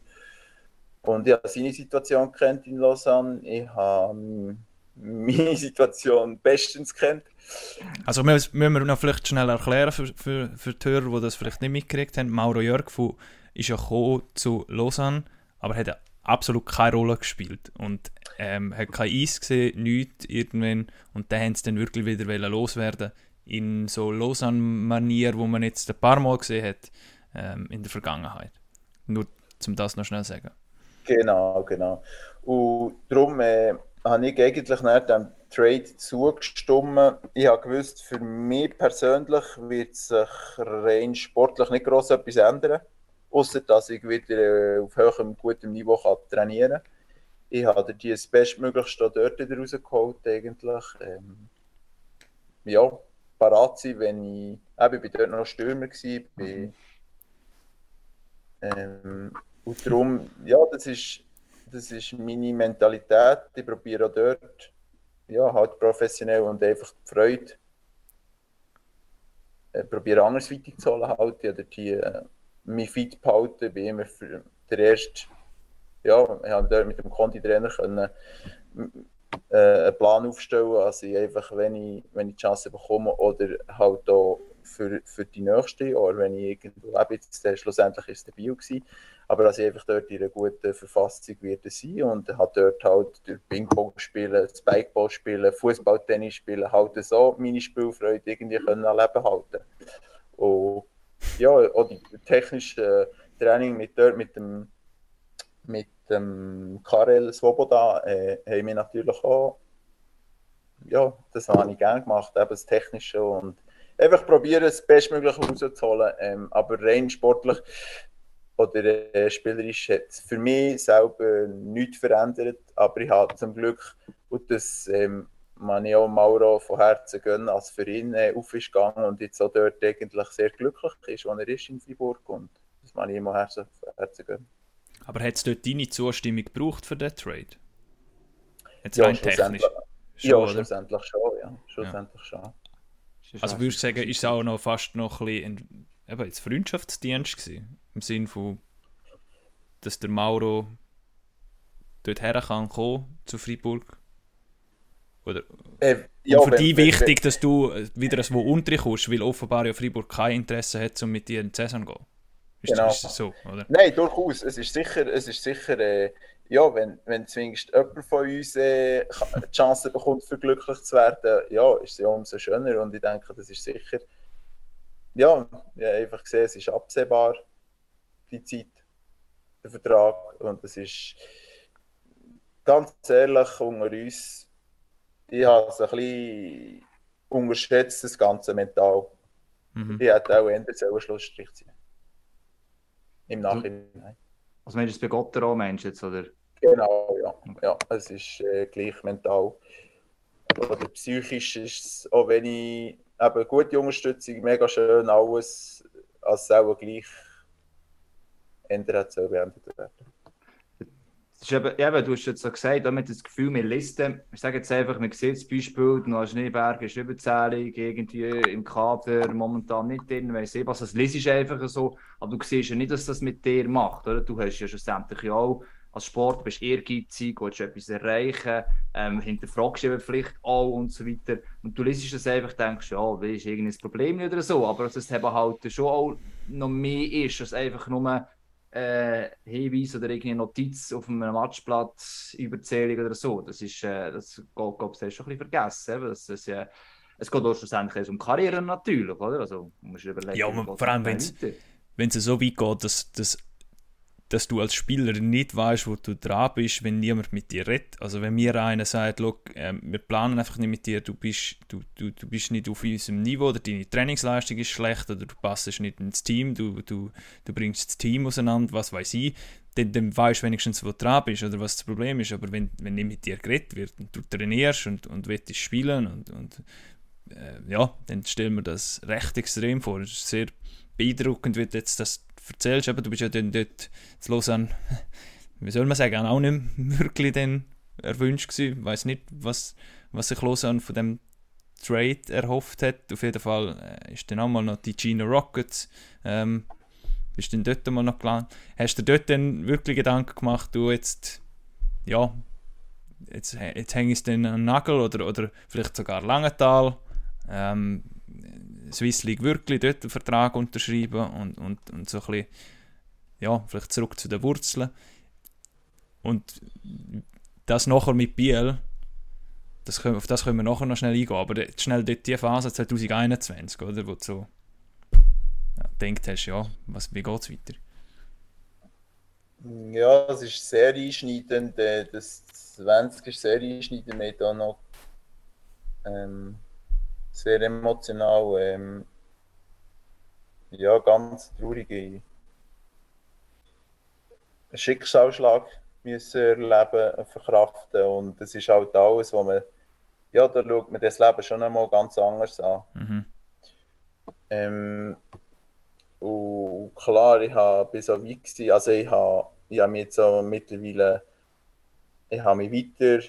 Und ich habe seine Situation kennt in Lausanne. Ich habe ähm, meine Situation bestens kennt. Also müssen wir noch vielleicht schnell erklären für, für, für die Hörer, die das vielleicht nicht mitgekriegt haben. Mauro Jörg von, ist ja zu Lausanne, aber hat absolut keine Rolle gespielt und ähm, hat kein Eis gesehen, nichts irgendwann und dann haben sie dann wirklich wieder loswerden in so Lausanne-Manier, wo man jetzt ein paar Mal gesehen hat ähm, in der Vergangenheit. Nur zum das noch schnell sagen. Genau, genau. Und darum äh, habe ich eigentlich nach dem Trade zugestimmt. Ich habe gewusst, für mich persönlich wird sich rein sportlich nicht gross etwas ändern. Außer dass ich wieder äh, auf hohem, gutem Niveau kann trainieren kann. Ich habe die das Bestmöglichste dort rausgeholt, eigentlich. Ähm, ja, parat sein, wenn ich. Eben, ich war dort noch Stürmer. Gewesen, bin, ähm, und darum, ja, das ist, das ist meine Mentalität. Ich probiere auch dort, ja, halt professionell und einfach die Freude. Probiere anders weiterzuholen halt. Ich habe hier, äh, mich fit behalten. Bin immer für der erste, ja, ich habe dort mit dem Conti-Trainer können, äh, einen Plan aufstellen, also einfach, wenn ich, wenn ich die Chance bekomme oder halt auch für, für die nächsten Jahre, wenn ich irgendwo, eben jetzt, äh, schlussendlich ist es der Bio gewesen, aber dass ich einfach dort in einer guten Verfassung werde sein und habe dort halt durch Ping-Pong spielen, Spikeball spielen, Fußball, Tennis spielen, halt so meine Spielfreude irgendwie können am Leben halten. Und ja, auch die technische Training mit dort, mit dem mit dem Karel Svoboda äh, haben wir natürlich auch ja, das habe ich gerne gemacht, eben das Technische und einfach probieren, das Bestmögliche rauszuholen. Ähm, aber rein sportlich oder äh, spielerisch hat es für mich selber nichts verändert. Aber ich habe zum Glück, und das ähm, man ich auch Mauro von Herzen gönnen, als für ihn äh, auf ist gegangen und jetzt auch dort eigentlich sehr glücklich ist, wo er ist in Freiburg. Und das man ich immer Herzen, Herzen gönnen. Aber hat es dort deine Zustimmung gebraucht für den Trade? Jetzt Ja, rein technisch. schlussendlich- Schon, ja, oder? schlussendlich schon, ja. Schlussendlich schon. Also würdest du sagen, ist es auch noch fast noch ein bisschen ein, eben jetzt Freundschaftsdienst gewesen? Im Sinne von, dass der Mauro dort her kann kommen zu Freiburg? Oder Äh, und für wenn- dich wenn- wichtig, dass du wieder ein wo unterkommst, weil offenbar ja Freiburg kein Interesse hat, um mit dir in die Saison zu gehen. Ist, Genau. ist das so, oder? Nein, durchaus. Es ist sicher, es ist sicher äh, ja, wenn, wenn zumindest jemand von uns äh, die Chance bekommt, für glücklich zu werden, ja, ist es ja umso schöner. Und ich denke, das ist sicher, ja, ich habe einfach gesehen, es ist absehbar, die Zeit, der Vertrag. Und es ist ganz ehrlich unter uns, ich habe es ein bisschen unterschätzt, das Ganze mental. Mhm. Ich hätte auch eher einen Schlussstrich ziehen. Im Nachhinein. Also meinst du es bei Gott auch, meinst du jetzt, oder? Genau, ja. ja es ist äh, gleich mental. Oder psychisch ist es, auch wenn ich eben gute Unterstützung, mega schön, alles, als auch gleich ändert soll beendet werden. Eben, eben, du hast jetzt so gesagt, damit das Gefühl, wir listen, ich sage jetzt einfach, man sieht das Beispiel, Noah Schneeberger ist überzählig, irgendwie im Kader momentan nicht drin, weiss ich was, das liest einfach so, aber du siehst ja nicht, dass das mit dir macht, oder? Du hast ja schlussendlich auch als Sport, bist ehrgeizig, willst etwas erreichen, ähm, hinterfragst eben vielleicht auch und so weiter. Und du liest das einfach, denkst, ja, das ist irgendein Problem nicht oder so, aber dass es eben halt schon auch noch mehr ist, als einfach nur äh, Hinweis oder irgendeine Notiz auf einem Matchblatt, Überzählung oder so. Das ist, äh, das geht, glaube ich, schon ein bisschen vergessen. Das, das, äh, es geht auch schlussendlich um Karriere natürlich, oder? Also, du musst überlegen, Ja, geht vor allem, wenn es so weit geht, dass, dass, dass du als Spieler nicht weißt, wo du dran bist, wenn niemand mit dir redet. Also wenn mir einer sagt, «Look, ähm, wir planen einfach nicht mit dir, du bist, du, du, du bist nicht auf unserem Niveau oder deine Trainingsleistung ist schlecht oder du passest nicht ins Team, du, du, du bringst das Team auseinander, was weiß ich, dann, dann weißt du wenigstens, wo du dran bist oder was das Problem ist. Aber wenn, wenn nicht mit dir geredet wird und du trainierst und, und willst spielen und, und äh, ja, dann stellen wir das recht extrem vor. Es ist sehr beeindruckend, wie jetzt das erzählst. Eben, du bist ja dann dort zu Lausanne, wie soll man sagen, auch nicht wirklich dann erwünscht gewesen. Ich weiss nicht, was, was sich Lausanne von dem Trade erhofft hat. Auf jeden Fall äh, ist dann auch mal noch die Gina Rockets. Ähm, bist dann dort mal noch gelandet. Hast du dir dort dann wirklich Gedanken gemacht, du jetzt, ja, jetzt, jetzt hänge ich es dann an den Nagel oder, oder vielleicht sogar Langenthal. Ähm, Swiss League wirklich dort einen Vertrag unterschreiben und, und, und so ein bisschen, ja, vielleicht zurück zu den Wurzeln. Und das nachher mit Biel, das können, auf das können wir nachher noch schnell eingehen, aber schnell dort die Phase 2021, oder, wo du so ja, denkt hast, ja, was, wie geht es weiter? Ja, es ist sehr einschneidend. äh, Das 20 ist sehr einschneidend. Wir da noch ähm, sehr emotional, ähm, ja, ganz traurige Schicksalsschlag müssen erleben, verkraften. Und das ist halt alles, wo man, ja, da schaut man das Leben schon einmal ganz anders an. Mhm. Ähm, und klar, ich habe bis so weit gewesen, also ich habe, ich habe mich jetzt so mittlerweile, ich habe mich weiter,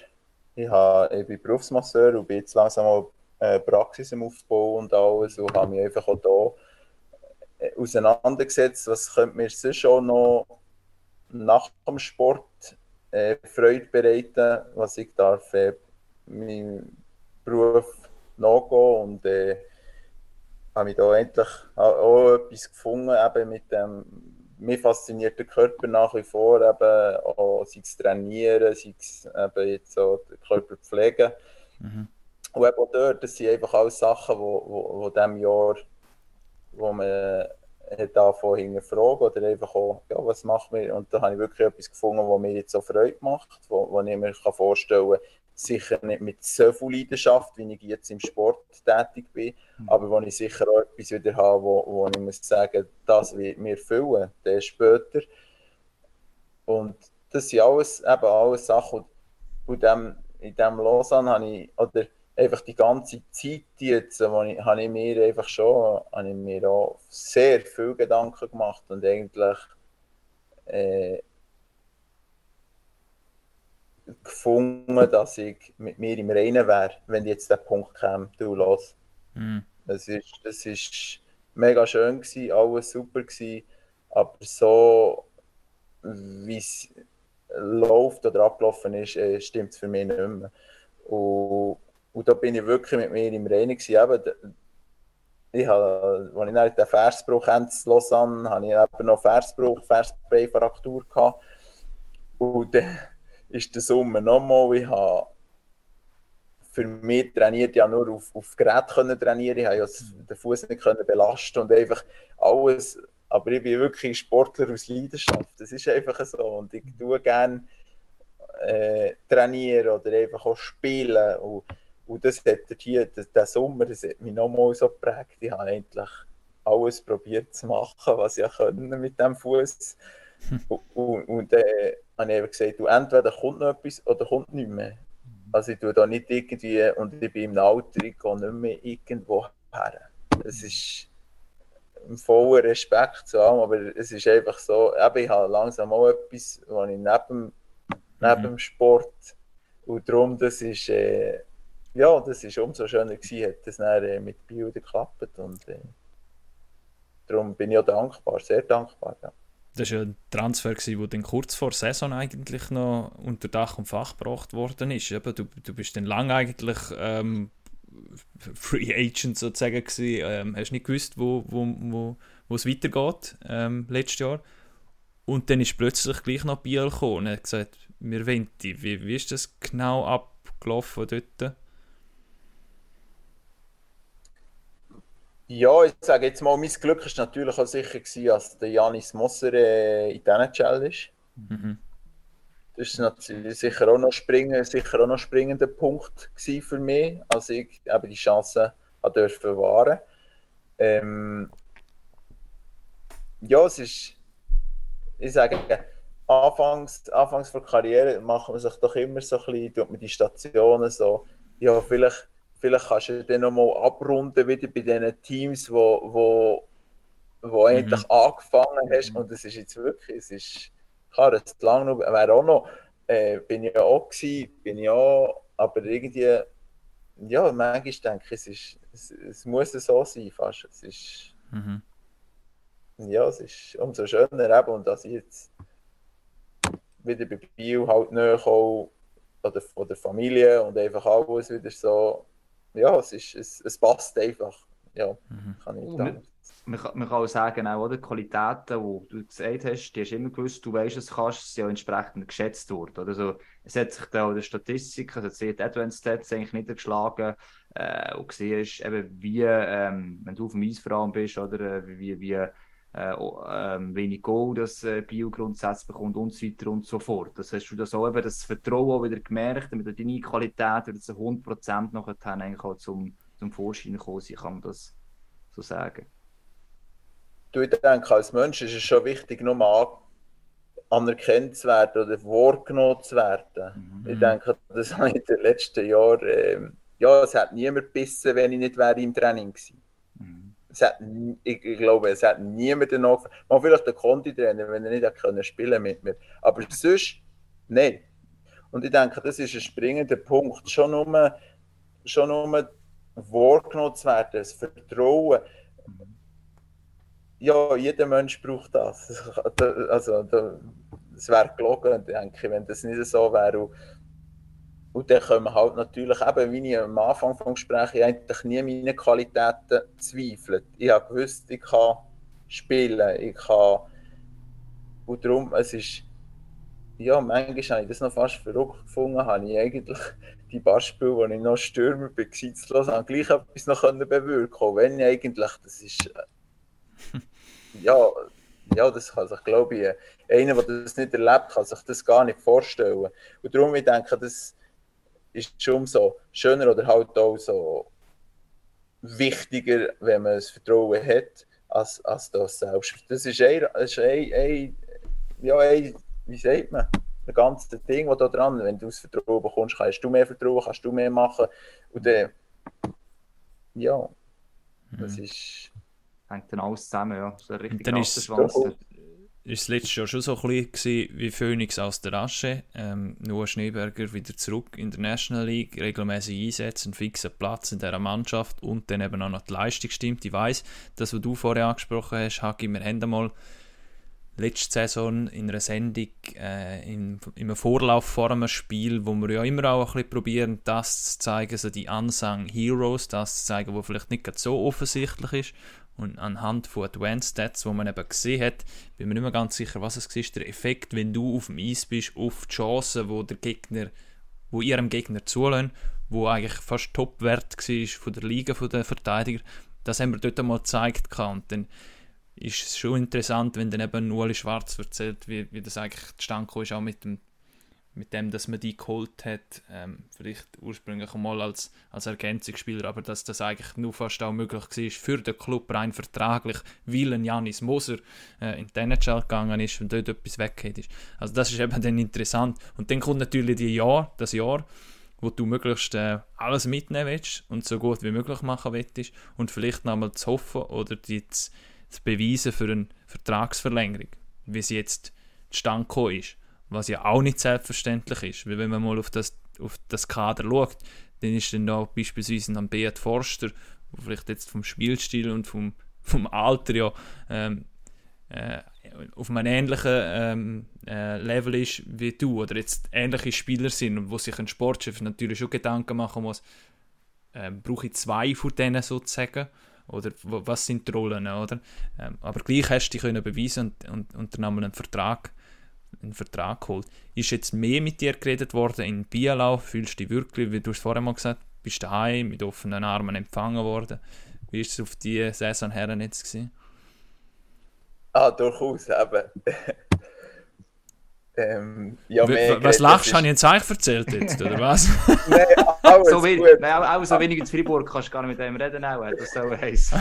ich, habe, ich bin Berufsmasseur und bin jetzt langsam mal äh, Praxis im Aufbau und alles und habe mich einfach auch da äh, auseinandergesetzt, was könnte mir sonst auch noch nach dem Sport äh, Freude bereiten, was ich darf äh, meinem Beruf nachgehen und äh, habe ich da endlich auch etwas gefunden, eben mit dem, mir fasziniert der Körper nach wie vor, eben auch, sei es trainieren, sei es eben jetzt so den Körper pflegen. Mhm. Und eben dort, das sind einfach alles Sachen, wo, wo, wo diesem Jahr, wo man hat davon hinterfragen oder einfach auch, ja, was macht mir, und da habe ich wirklich etwas gefunden, was mir jetzt so Freude macht, wo, wo ich mir kann vorstellen kann, sicher nicht mit so viel Leidenschaft, wie ich jetzt im Sport tätig bin, mhm. aber wo ich sicher auch etwas wieder habe, wo, wo ich muss sagen, das wird mir füllen, der später. Und das sind alles, eben alles Sachen, und dem, in diesem Lausanne habe ich, oder einfach die ganze Zeit jetzt, habe ich mir einfach schon, habe ich mir auch sehr viel Gedanken gemacht und eigentlich äh, gefunden, dass ich mit mir im Reinen wäre, wenn jetzt der Punkt käme, du los. Mhm. Das ist, das ist mega schön gewesen, alles super gewesen, aber so wie es läuft oder abgelaufen ist, äh, stimmt es für mich nicht mehr. Und, und da bin ich wirklich mit mir im Reinen ich habe, als ich den Versbruch in Lausanne habe ich eben noch Versbruch, Versbeinfraktur. Und dann ist der Sommer nochmal, ich habe für mich trainiert ja nur auf, auf Gerät können trainieren. Ich habe ja den Fuß nicht können belasten und einfach alles. Aber ich bin wirklich Sportler aus Leidenschaft. Das ist einfach so. Und ich tue gerne äh, trainieren oder einfach auch spielen. Und, und das hat hier, der Sommer, das hat mich nochmal so geprägt. Ich habe endlich alles probiert zu machen, was ich können mit dem Fuß. und, und, und äh, habe ich gesagt, du, entweder kommt noch etwas oder kommt nicht mehr. Also ich tue da nicht irgendwie, und ich bin im Alter, ich gehe nicht mehr irgendwo her. Es ist ein voller Respekt zu allem, aber es ist einfach so, eben, ich habe langsam auch etwas, was ich neben, neben dem Sport und darum, das ist, äh, ja, das ist umso schöner gewesen, hat das dann äh, mit Bildern geklappt und äh, darum bin ich auch dankbar, sehr dankbar. Ja das war ja ein Transfer, der dann kurz vor Saison eigentlich noch unter Dach und Fach gebracht worden ist. Eben, du, du bist dann lange eigentlich ähm, Free Agent sozusagen gewesen, ähm, hast nicht gewusst, wo, wo, wo, wo es weitergeht ähm, letztes Jahr. Und dann ist plötzlich gleich noch Biel gekommen und hat gesagt, wir wollen dich. Wie, wie ist das genau abgelaufen dort? Ja, ich sage jetzt mal, mein Glück war natürlich auch sicher, gewesen, als der Janis Mosser äh, in diesen Challenge. Mhm. Das war sicher auch noch, springen, sicher auch noch springender Punkt für mich, als ich eben die Chance durfte wahren. Ähm, ja, es ist, ich sage, anfangs, anfangs der Karriere macht man sich doch immer so ein bisschen, tut man die Stationen so, ja, vielleicht vielleicht kannst du dann nochmal abrunden wieder bei diesen Teams, wo, wo, wo mhm. endlich angefangen hast. Und es ist jetzt wirklich, es ist, klar, es lang noch, wäre auch noch, äh, bin ich ja auch gewesen, bin ich auch, aber irgendwie, ja, manchmal denke ich, es, ist, es, es muss so sein fast. Es ist, mhm. ja, es ist umso schöner eben, und dass ich jetzt wieder bei Bio halt näher komme, oder von der Familie und einfach alles wieder so ja, es, ist, es, es passt einfach. Ja, mhm. kann ich man, man, kann, man kann auch sagen, auch die Qualitäten, die du gesagt hast, die hast du immer gewusst, du weißt, es kannst, sind ja entsprechend geschätzt worden. Also, es hat sich da auch der Statistik, also die Advanced Stats eigentlich niedergeschlagen äh, und eben wie, ähm, wenn du auf dem Eisfrauen bist, oder äh, wie, wie äh, äh, wenig Goal das äh, Bio grundsätzlich bekommt und so weiter und so fort. Das hast du das auch eben das Vertrauen auch wieder gemerkt, damit deine Qualität wieder zu 100% nachher eigentlich auch zum, zum Vorschein gekommen sind, kann man das so sagen. Du, ich denke, als Mensch ist es schon wichtig, nochmal anerkannt zu werden oder wahrgenommen zu werden. Mhm. Ich denke, das habe ich in den letzten Jahren, äh, ja, es hat niemand gebissen, wenn ich nicht wäre im Training gewesen es hat, ich, glaube, es hat niemand noch. Man vielleicht der Conti-Trainer, wenn er nicht können spielen mit mir. Aber sonst, nein. Und ich denke, das ist ein springender Punkt. Schon nur, schon nur wahrgenommen zu werden, das Vertrauen. Ja, jeder Mensch braucht das. Also, es wäre gelogen, denke ich, wenn das nicht so wäre. und dann kommen halt natürlich eben, wie ich am Anfang vom Gespräch eigentlich nie meine Qualitäten zweifelt. Ich habe gewusst, ich kann spielen, ich kann und darum, es ist ja, manchmal habe ich das noch fast verrückt gefunden, habe ich eigentlich die Beispiele, wo ich noch Stürmer bin, gesetzlos, habe gleich etwas noch können bewirken können, wenn ich eigentlich, das ist, äh, ja, ja, das kann sich, glaube ich, einer, der das nicht erlebt, kann sich das gar nicht vorstellen. Und darum, ich denke, das ist schon so schöner oder halt auch so wichtiger, wenn man das Vertrauen hat, als, als das selbst. Das ist ein, das ist ein, ein ja, ein, wie sagt man, das ganze Ding, das da dran, wenn du das Vertrauen bekommst, kannst du mehr Vertrauen, kannst du mehr machen. Und dann, ja, das Mhm. ist. Hängt dann alles zusammen, ja. So ein richtig dann ist es- Rattenschwanz. Ja. ist das letzte Jahr schon so ein bisschen wie Phoenix aus der Asche. Ähm, Noah Schneeberger wieder zurück in der National League, regelmäßig einsetzen, einen fixen Platz in dieser Mannschaft und dann eben auch noch die Leistung stimmt. Ich weiss, das, was du vorher angesprochen hast, Hagi, wir haben einmal letzte Saison in einer Sendung äh, in, in einem Vorlauf vor einem Spiel, wo wir ja immer auch ein bisschen probieren, das zu zeigen, so die Unsung Heroes, das zu zeigen, was vielleicht nicht gerade so offensichtlich ist. Und anhand von Advanced Stats, wo man eben gesehen hat, bin mir nicht mehr ganz sicher, was es war, der Effekt, wenn du auf dem Eis bist, auf die Chancen, wo der Gegner, wo ihrem Gegner zulassen, wo eigentlich fast Topwert war von der Liga der Verteidiger, das haben wir dort einmal gezeigt. Und dann ist es schon interessant, wenn dann eben Ueli Schwarz erzählt, wie, wie das eigentlich zustande ist, auch mit dem, mit dem, dass man die geholt hat, ähm, vielleicht ursprünglich mal als, als Ergänzungsspieler, aber dass das eigentlich nur fast auch möglich war für den Club rein vertraglich, weil ein Janis Moser äh, in die NHL gegangen ist und dort etwas weggeht ist. Also das ist eben dann interessant. Und dann kommt natürlich die Jahr, das Jahr, wo du möglichst äh, alles mitnehmen willst und so gut wie möglich machen willst und vielleicht nochmal zu hoffen oder die zu, zu beweisen für eine Vertragsverlängerung, wie sie jetzt zustande gekommen ist. Was ja auch nicht selbstverständlich ist, weil wenn man mal auf das, auf das Kader schaut, dann ist dann da beispielsweise ein Beat Forster, der vielleicht jetzt vom Spielstil und vom, vom Alter ja ähm, äh, auf einem ähnlichen ähm, äh, Level ist wie du oder jetzt ähnliche Spieler sind und wo sich ein Sportchef natürlich schon Gedanken machen muss, ähm, brauche ich zwei von denen sozusagen oder was sind die Rollen, oder? Ähm, aber gleich hast du dich beweisen und, und, und dann einen Vertrag, einen Vertrag geholt. Ist jetzt mehr mit dir geredet worden in Bielau? Fühlst du dich wirklich, wie du es vorher mal gesagt hast, bist daheim mit offenen Armen empfangen worden? Wie ist es auf die Saison her jetzt gewesen? Ah, durchaus, eben. ähm, ja, was lachst du? ist- Habe ich ein Zeichen erzählt jetzt, oder was? Nein, alles So wenig, gut. nein, auch so wenig in Fribourg kannst du gar nicht mit dem reden, auch, das soll heißen.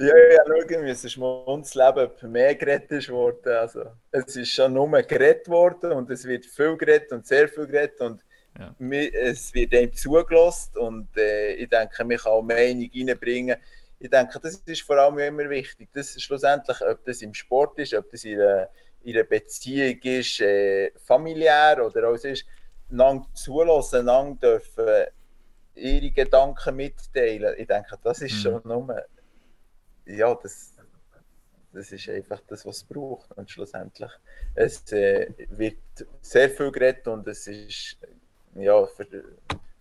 Ja, ja, schau, wir müssen schmunzeln, ob mehr geredet ist worden. Also, es ist schon nur geredet worden und es wird viel geredet und sehr viel geredet und Ja. es wird einem zugelassen und äh, ich denke, man kann auch Meinung reinbringen. Ich denke, das ist vor allem immer wichtig. Das ist schlussendlich, ob das im Sport ist, ob das in einer, in einer Beziehung ist, äh, familiär oder auch ist, einander zulassen, einander dürfen ihre Gedanken mitteilen. Ich denke, das ist Mhm. schon nur, ja, das, das ist einfach das, was es braucht. Und schlussendlich, es äh, wird sehr viel geredet und es ist, ja, für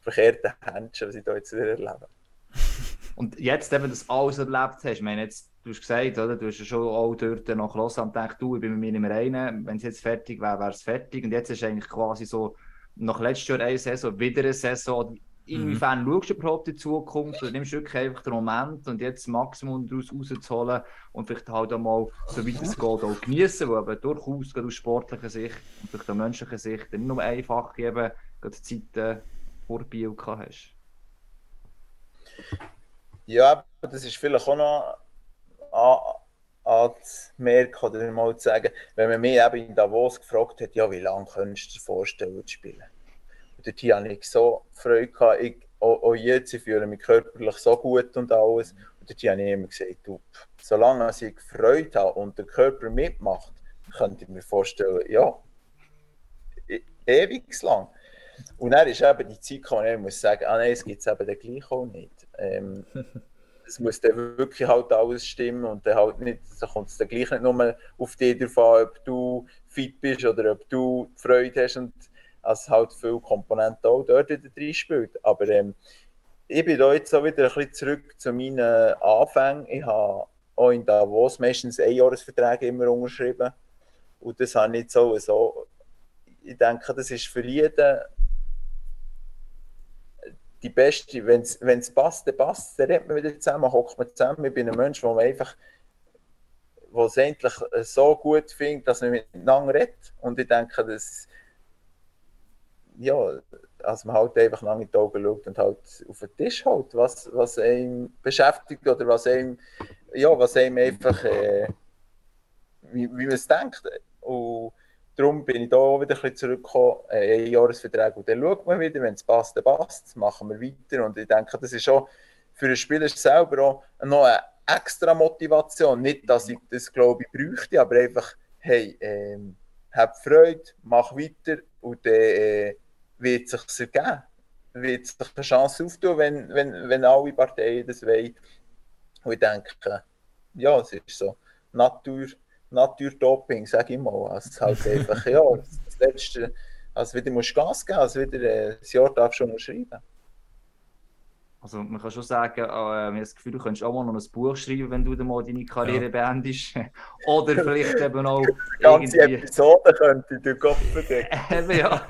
verkehrte Händchen, was ich da jetzt wieder erlebe. Und jetzt, dass du alles erlebt hast, ich meine, jetzt, du hast gesagt, oder, du hast ja schon auch dort nach Lausanne gedacht, du, ich bin mit mir nicht mehr rein, wenn es jetzt fertig wäre, wäre es fertig. Und jetzt ist eigentlich quasi so, nach letztes Jahr eine Saison, wieder eine Saison. Inwiefern schaust du überhaupt in die Zukunft? Oder nimmst du wirklich einfach den Moment und jetzt das Maximum daraus rauszuholen und vielleicht halt auch mal, so weit es geht, auch genießen, wo aber durchaus gerade aus sportlicher Sicht und durch der menschlichen Sicht nicht nur einfach eben gerade die Zeiten vor Bio gehabt hast. Ja, aber das ist vielleicht auch noch an- anzumerken oder mal zu sagen, wenn man mich eben in Davos gefragt hat, ja, wie lange könntest du dir vorstellen zu spielen? Dort hatte ich so Freude, gehabt. ich, auch, auch jetzt, ich fühle mich körperlich so gut und alles. Und dort habe ich immer gesagt, du, solange ich Freude habe und der Körper mitmacht, könnte ich mir vorstellen, ja, e- ewig lang. Und dann ist eben die Zeit gekommen, ich muss sagen, ah nein, es gibt es eben dann gleich auch nicht. Ähm, es muss dann wirklich halt alles stimmen und dann halt nicht, da kommt es dann gleich nicht nur auf dich drauf an, ob du fit bist oder ob du Freude hast. Und als halt viele Komponenten auch dort wieder drin spielt. Aber ähm, ich bin da jetzt auch wieder ein bisschen zurück zu meinen Anfängen. Ich habe auch in Davos meistens Einjahresverträge immer unterschrieben. Und das habe ich jetzt auch so. Ich denke, das ist für jeden die beste, wenn es passt, dann passt dann redet man wieder zusammen, hockt man zusammen. Ich bin ein Mensch, der einfach wo es endlich so gut findet, dass man miteinander redet. Und ich denke, dass ja, also man halt einfach lange in die Augen schaut und halt auf den Tisch halt, was, was einen beschäftigt oder was einem, ja, was einem einfach, äh, wie, wie man es denkt. Und darum bin ich da auch wieder ein bisschen zurückgekommen, äh, ein Jahresvertrag und dann schaut man wieder, wenn es passt, dann passt machen wir weiter. Und ich denke, das ist auch für den Spieler selber auch noch eine extra Motivation. Nicht, dass ich das, glaube ich, bräuchte, aber einfach, hey, ähm, hab Freude, mach weiter und dann äh, wird es sich ergeben. Wird sich eine Chance auftun, wenn, wenn, wenn alle Parteien das wollen. Und ich denke, ja, es ist so Natur, Natur-Doping, sage ich mal. Also es halt einfach, ja, das Letzte, also wieder musst du Gas geben, also wieder äh, das Jahr darfst du schon schreiben. Also man kann schon sagen, äh, ich habe das Gefühl, du könntest auch mal noch ein Buch schreiben, wenn du dann mal deine Karriere ja. beendest. Oder vielleicht eben auch Die ganze irgendwie... Episode könnte ich durch Kopf vergeben. ja.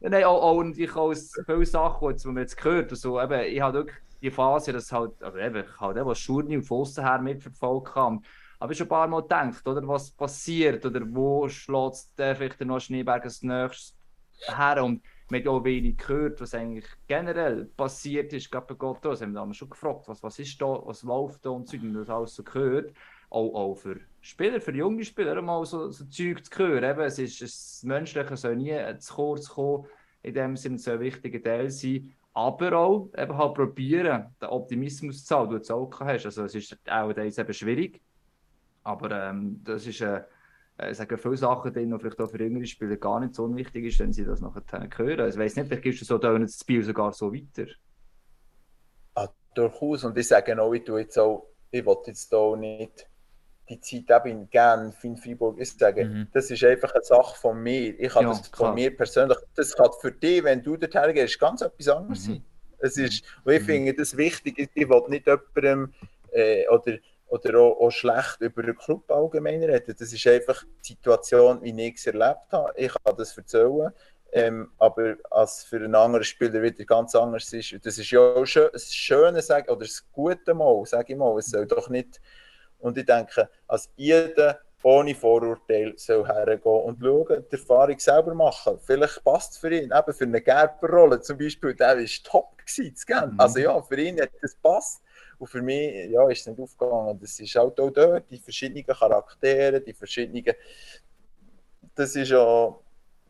Nein, auch, auch und ich aus viele Sachen, die man jetzt gehört also, eben, ich habe wirklich die Phase, dass halt, also eben, ich halt eben Schurni und Fossen her mitverfolgt habe. Aber ich schon ein paar Mal gedacht, oder, was passiert oder wo schlägt vielleicht noch Schneeberg als nächstes her und man hat auch wenig gehört, was eigentlich generell passiert ist, gerade bei Gott. Das haben wir damals schon gefragt, was, was ist da, was läuft da und so, und das alles so gehört. Auch, auch für Spieler, für junge Spieler, mal so, so Zeug zu hören. Eben, es ist das Menschliche soll nie zu kurz kommen, in dem Sinne soll ein wichtiger Teil sein. Aber auch eben halt probieren, den Optimismus zu haben, den du jetzt auch hast. Also es ist auch eben schwierig, aber ähm, das ist eine äh, sagen viele Sachen drin, die vielleicht auch für jüngere Spieler gar nicht so unwichtig ist, wenn sie das nachher hören. Also, ich weiß nicht, vielleicht gibst du so da das Spiel sogar so weiter. Ah, durchaus. Und ich sage auch, ich tue jetzt auch, ich will jetzt auch nicht die Zeit eben in Genf, in Freiburg, ich sage, mhm. das ist einfach eine Sache von mir. Ich habe ja, das von mir persönlich, das kann für dich, wenn du dorthin gehst, ganz etwas anderes mhm. sein. Es ist, und ich mhm. finde das wichtig, ich will nicht jemandem, äh, oder oder auch, auch, schlecht über den Club allgemein reden. Das ist einfach die Situation, wie ich es erlebt habe. Ich kann das erzählen. Ähm, aber als für einen anderen Spieler wieder ganz anders ist. Das ist ja auch schön, das Schöne, sagen, oder das Gute mal, sage ich mal. Es soll doch nicht. Und ich denke, als jeder ohne Vorurteil soll hergehen und schauen, die Erfahrung selber machen. Vielleicht passt es für ihn, eben für eine Gerberrolle zum Beispiel, der war top gewesen, mhm. Also ja, für ihn hat das passt. Und für mich ja, ist es nicht aufgegangen. Das ist halt auch dort, die verschiedenen Charaktere, die verschiedenen. Das ist ja.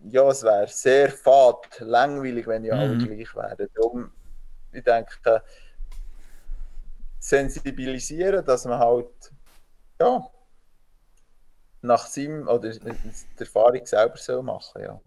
Ja, es wäre sehr fad, langweilig, wenn die mhm. alle gleich wären. Darum, ich denke, sensibilisieren, dass man halt. Ja, nach seinem oder der Erfahrung selber soll machen ja.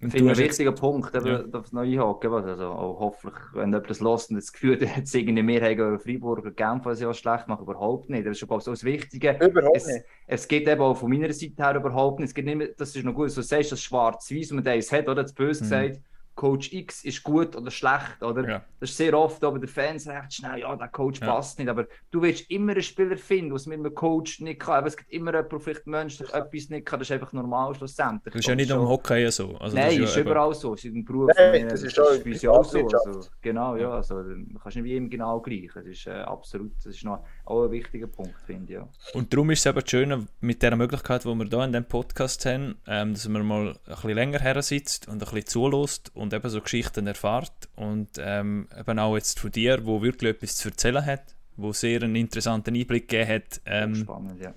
Ich finde ein wichtiger Punkt, eben, ja. das noch einhaken. Also, hoffentlich, wenn jemand das lässt und das Gefühl hat, es irgendwie mehr haben Freiburger Genf, was ja schlecht machen, überhaupt nicht. Das ist schon glaube ich, so das Wichtige. Überhaupt es, nicht. Es geht eben auch von meiner Seite her überhaupt nicht. Es geht nicht mehr, das ist noch gut, so sagst das schwarz-weiß, wenn man das hat, oder? Das böse mhm. gesagt Coach X ist gut oder schlecht, oder? Ja. Das ist sehr oft aber der Fans recht schnell, ja, der Coach ja. passt nicht, aber du willst immer einen Spieler finden, was mit einem Coach nicht kann. Aber es gibt immer jemanden, der vielleicht menschlich etwas nicht kann, das ist einfach normal schlussendlich. Das ist ja nicht am Hockey so. Also Nein, ist, ist überall so. Es ist ein Beruf, Nein, das ist, das ist auch so. Also, genau, ja, also, du kannst nicht wie ihm genau gleich. Das ist äh, absolut, das ist noch auch ein wichtiger Punkt, finde ich. Ja. Und darum ist es eben schön, mit der Möglichkeit, die wir hier in diesem Podcast haben, ähm, dass man mal ein bisschen länger her sitzt und ein bisschen zulässt und eben so Geschichten erfahrt und ähm, eben auch jetzt von dir, wo wirklich etwas zu erzählen hat, wo sehr einen interessanten Einblick gegeben hat ähm, Spannend, ja.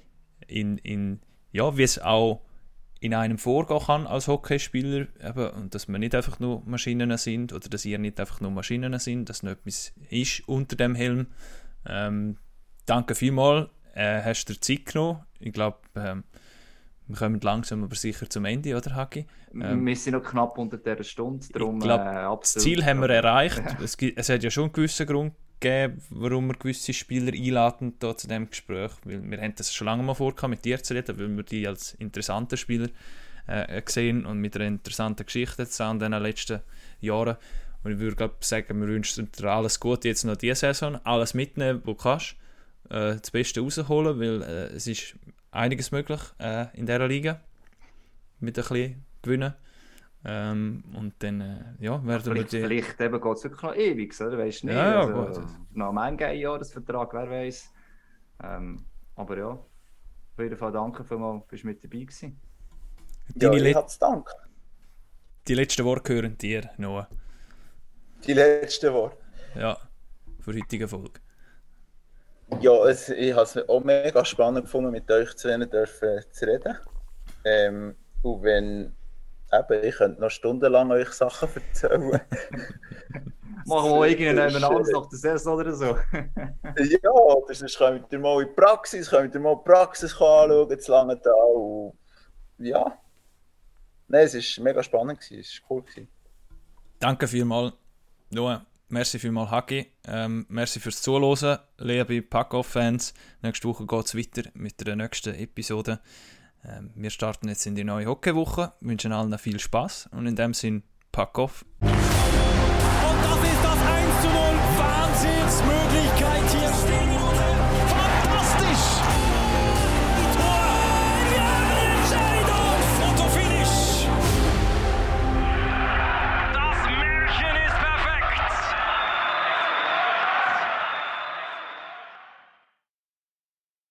in, in ja, wie es auch in einem vorgehen kann als Hockeyspieler eben, und dass wir nicht einfach nur Maschinen sind oder dass ihr nicht einfach nur Maschinen sind, dass noch etwas ist unter dem Helm. Ähm, danke vielmals, äh, hast du dir Zeit genommen. Ich glaube, ähm, wir kommen langsam aber sicher zum Ende, oder Hagi? Ähm, wir sind noch knapp unter dieser Stunde, darum glaub, äh, Das Ziel haben wir erreicht. es, es hat ja schon einen gewissen Grund gegeben, warum wir gewisse Spieler einladen da zu diesem Gespräch, weil wir haben das schon lange mal vor, mit dir zu reden, weil wir die als interessanter Spieler äh, gesehen und mit einer interessanten Geschichte in den letzten Jahren. Und ich würde glaub, sagen, wir wünschen dir alles Gute jetzt noch diese Saison, alles mitnehmen, was du kannst, äh, das Beste rausholen, weil äh, es ist einiges möglich äh, in dieser Liga mit ein bisschen Gewinnen. Ähm, und dann äh, ja, werden Vielleicht, wir die... vielleicht eben geht es wirklich noch ewig, oder? Weißt du nicht? Ja, ja, also, gut. Noch ein Jahresvertrag, wer weiß. Ähm, aber ja, auf jeden Fall danke vielmals, bist du mit dabei gewesen. Ja, Deine ich Le habe zu danken. die letzten Worte gehören dir, Noah. Die letzten Worte. Ja, für die heutige Folge. Ja, es, ich habe es auch mega spannend gefunden, mit euch zu dürfen zu reden. Ähm, und wenn, eben, ich könnte noch stundenlang euch Sachen erzählen. Machen wir irgendeinen äh, nach der Saison oder so. ja, das ist, könnt ihr mal in die Praxis, könnt ihr mal die Praxis anschauen, zu lange da. Ja. Nein, es war mega spannend, gewesen, es war cool. Gewesen. Danke vielmals, Noah. Merci vielmals, Hagi. Ähm, merci fürs Zuhören, liebe Pack-Off-Fans. Nächste Woche geht es weiter mit der nächsten Episode. Ähm, wir starten jetzt in die neue Hockeywoche, wünschen allen viel Spaß und in dem Sinn Pack-Off. Und das ist das 1 zu 0. Wahnsinnsmöglichkeit hier.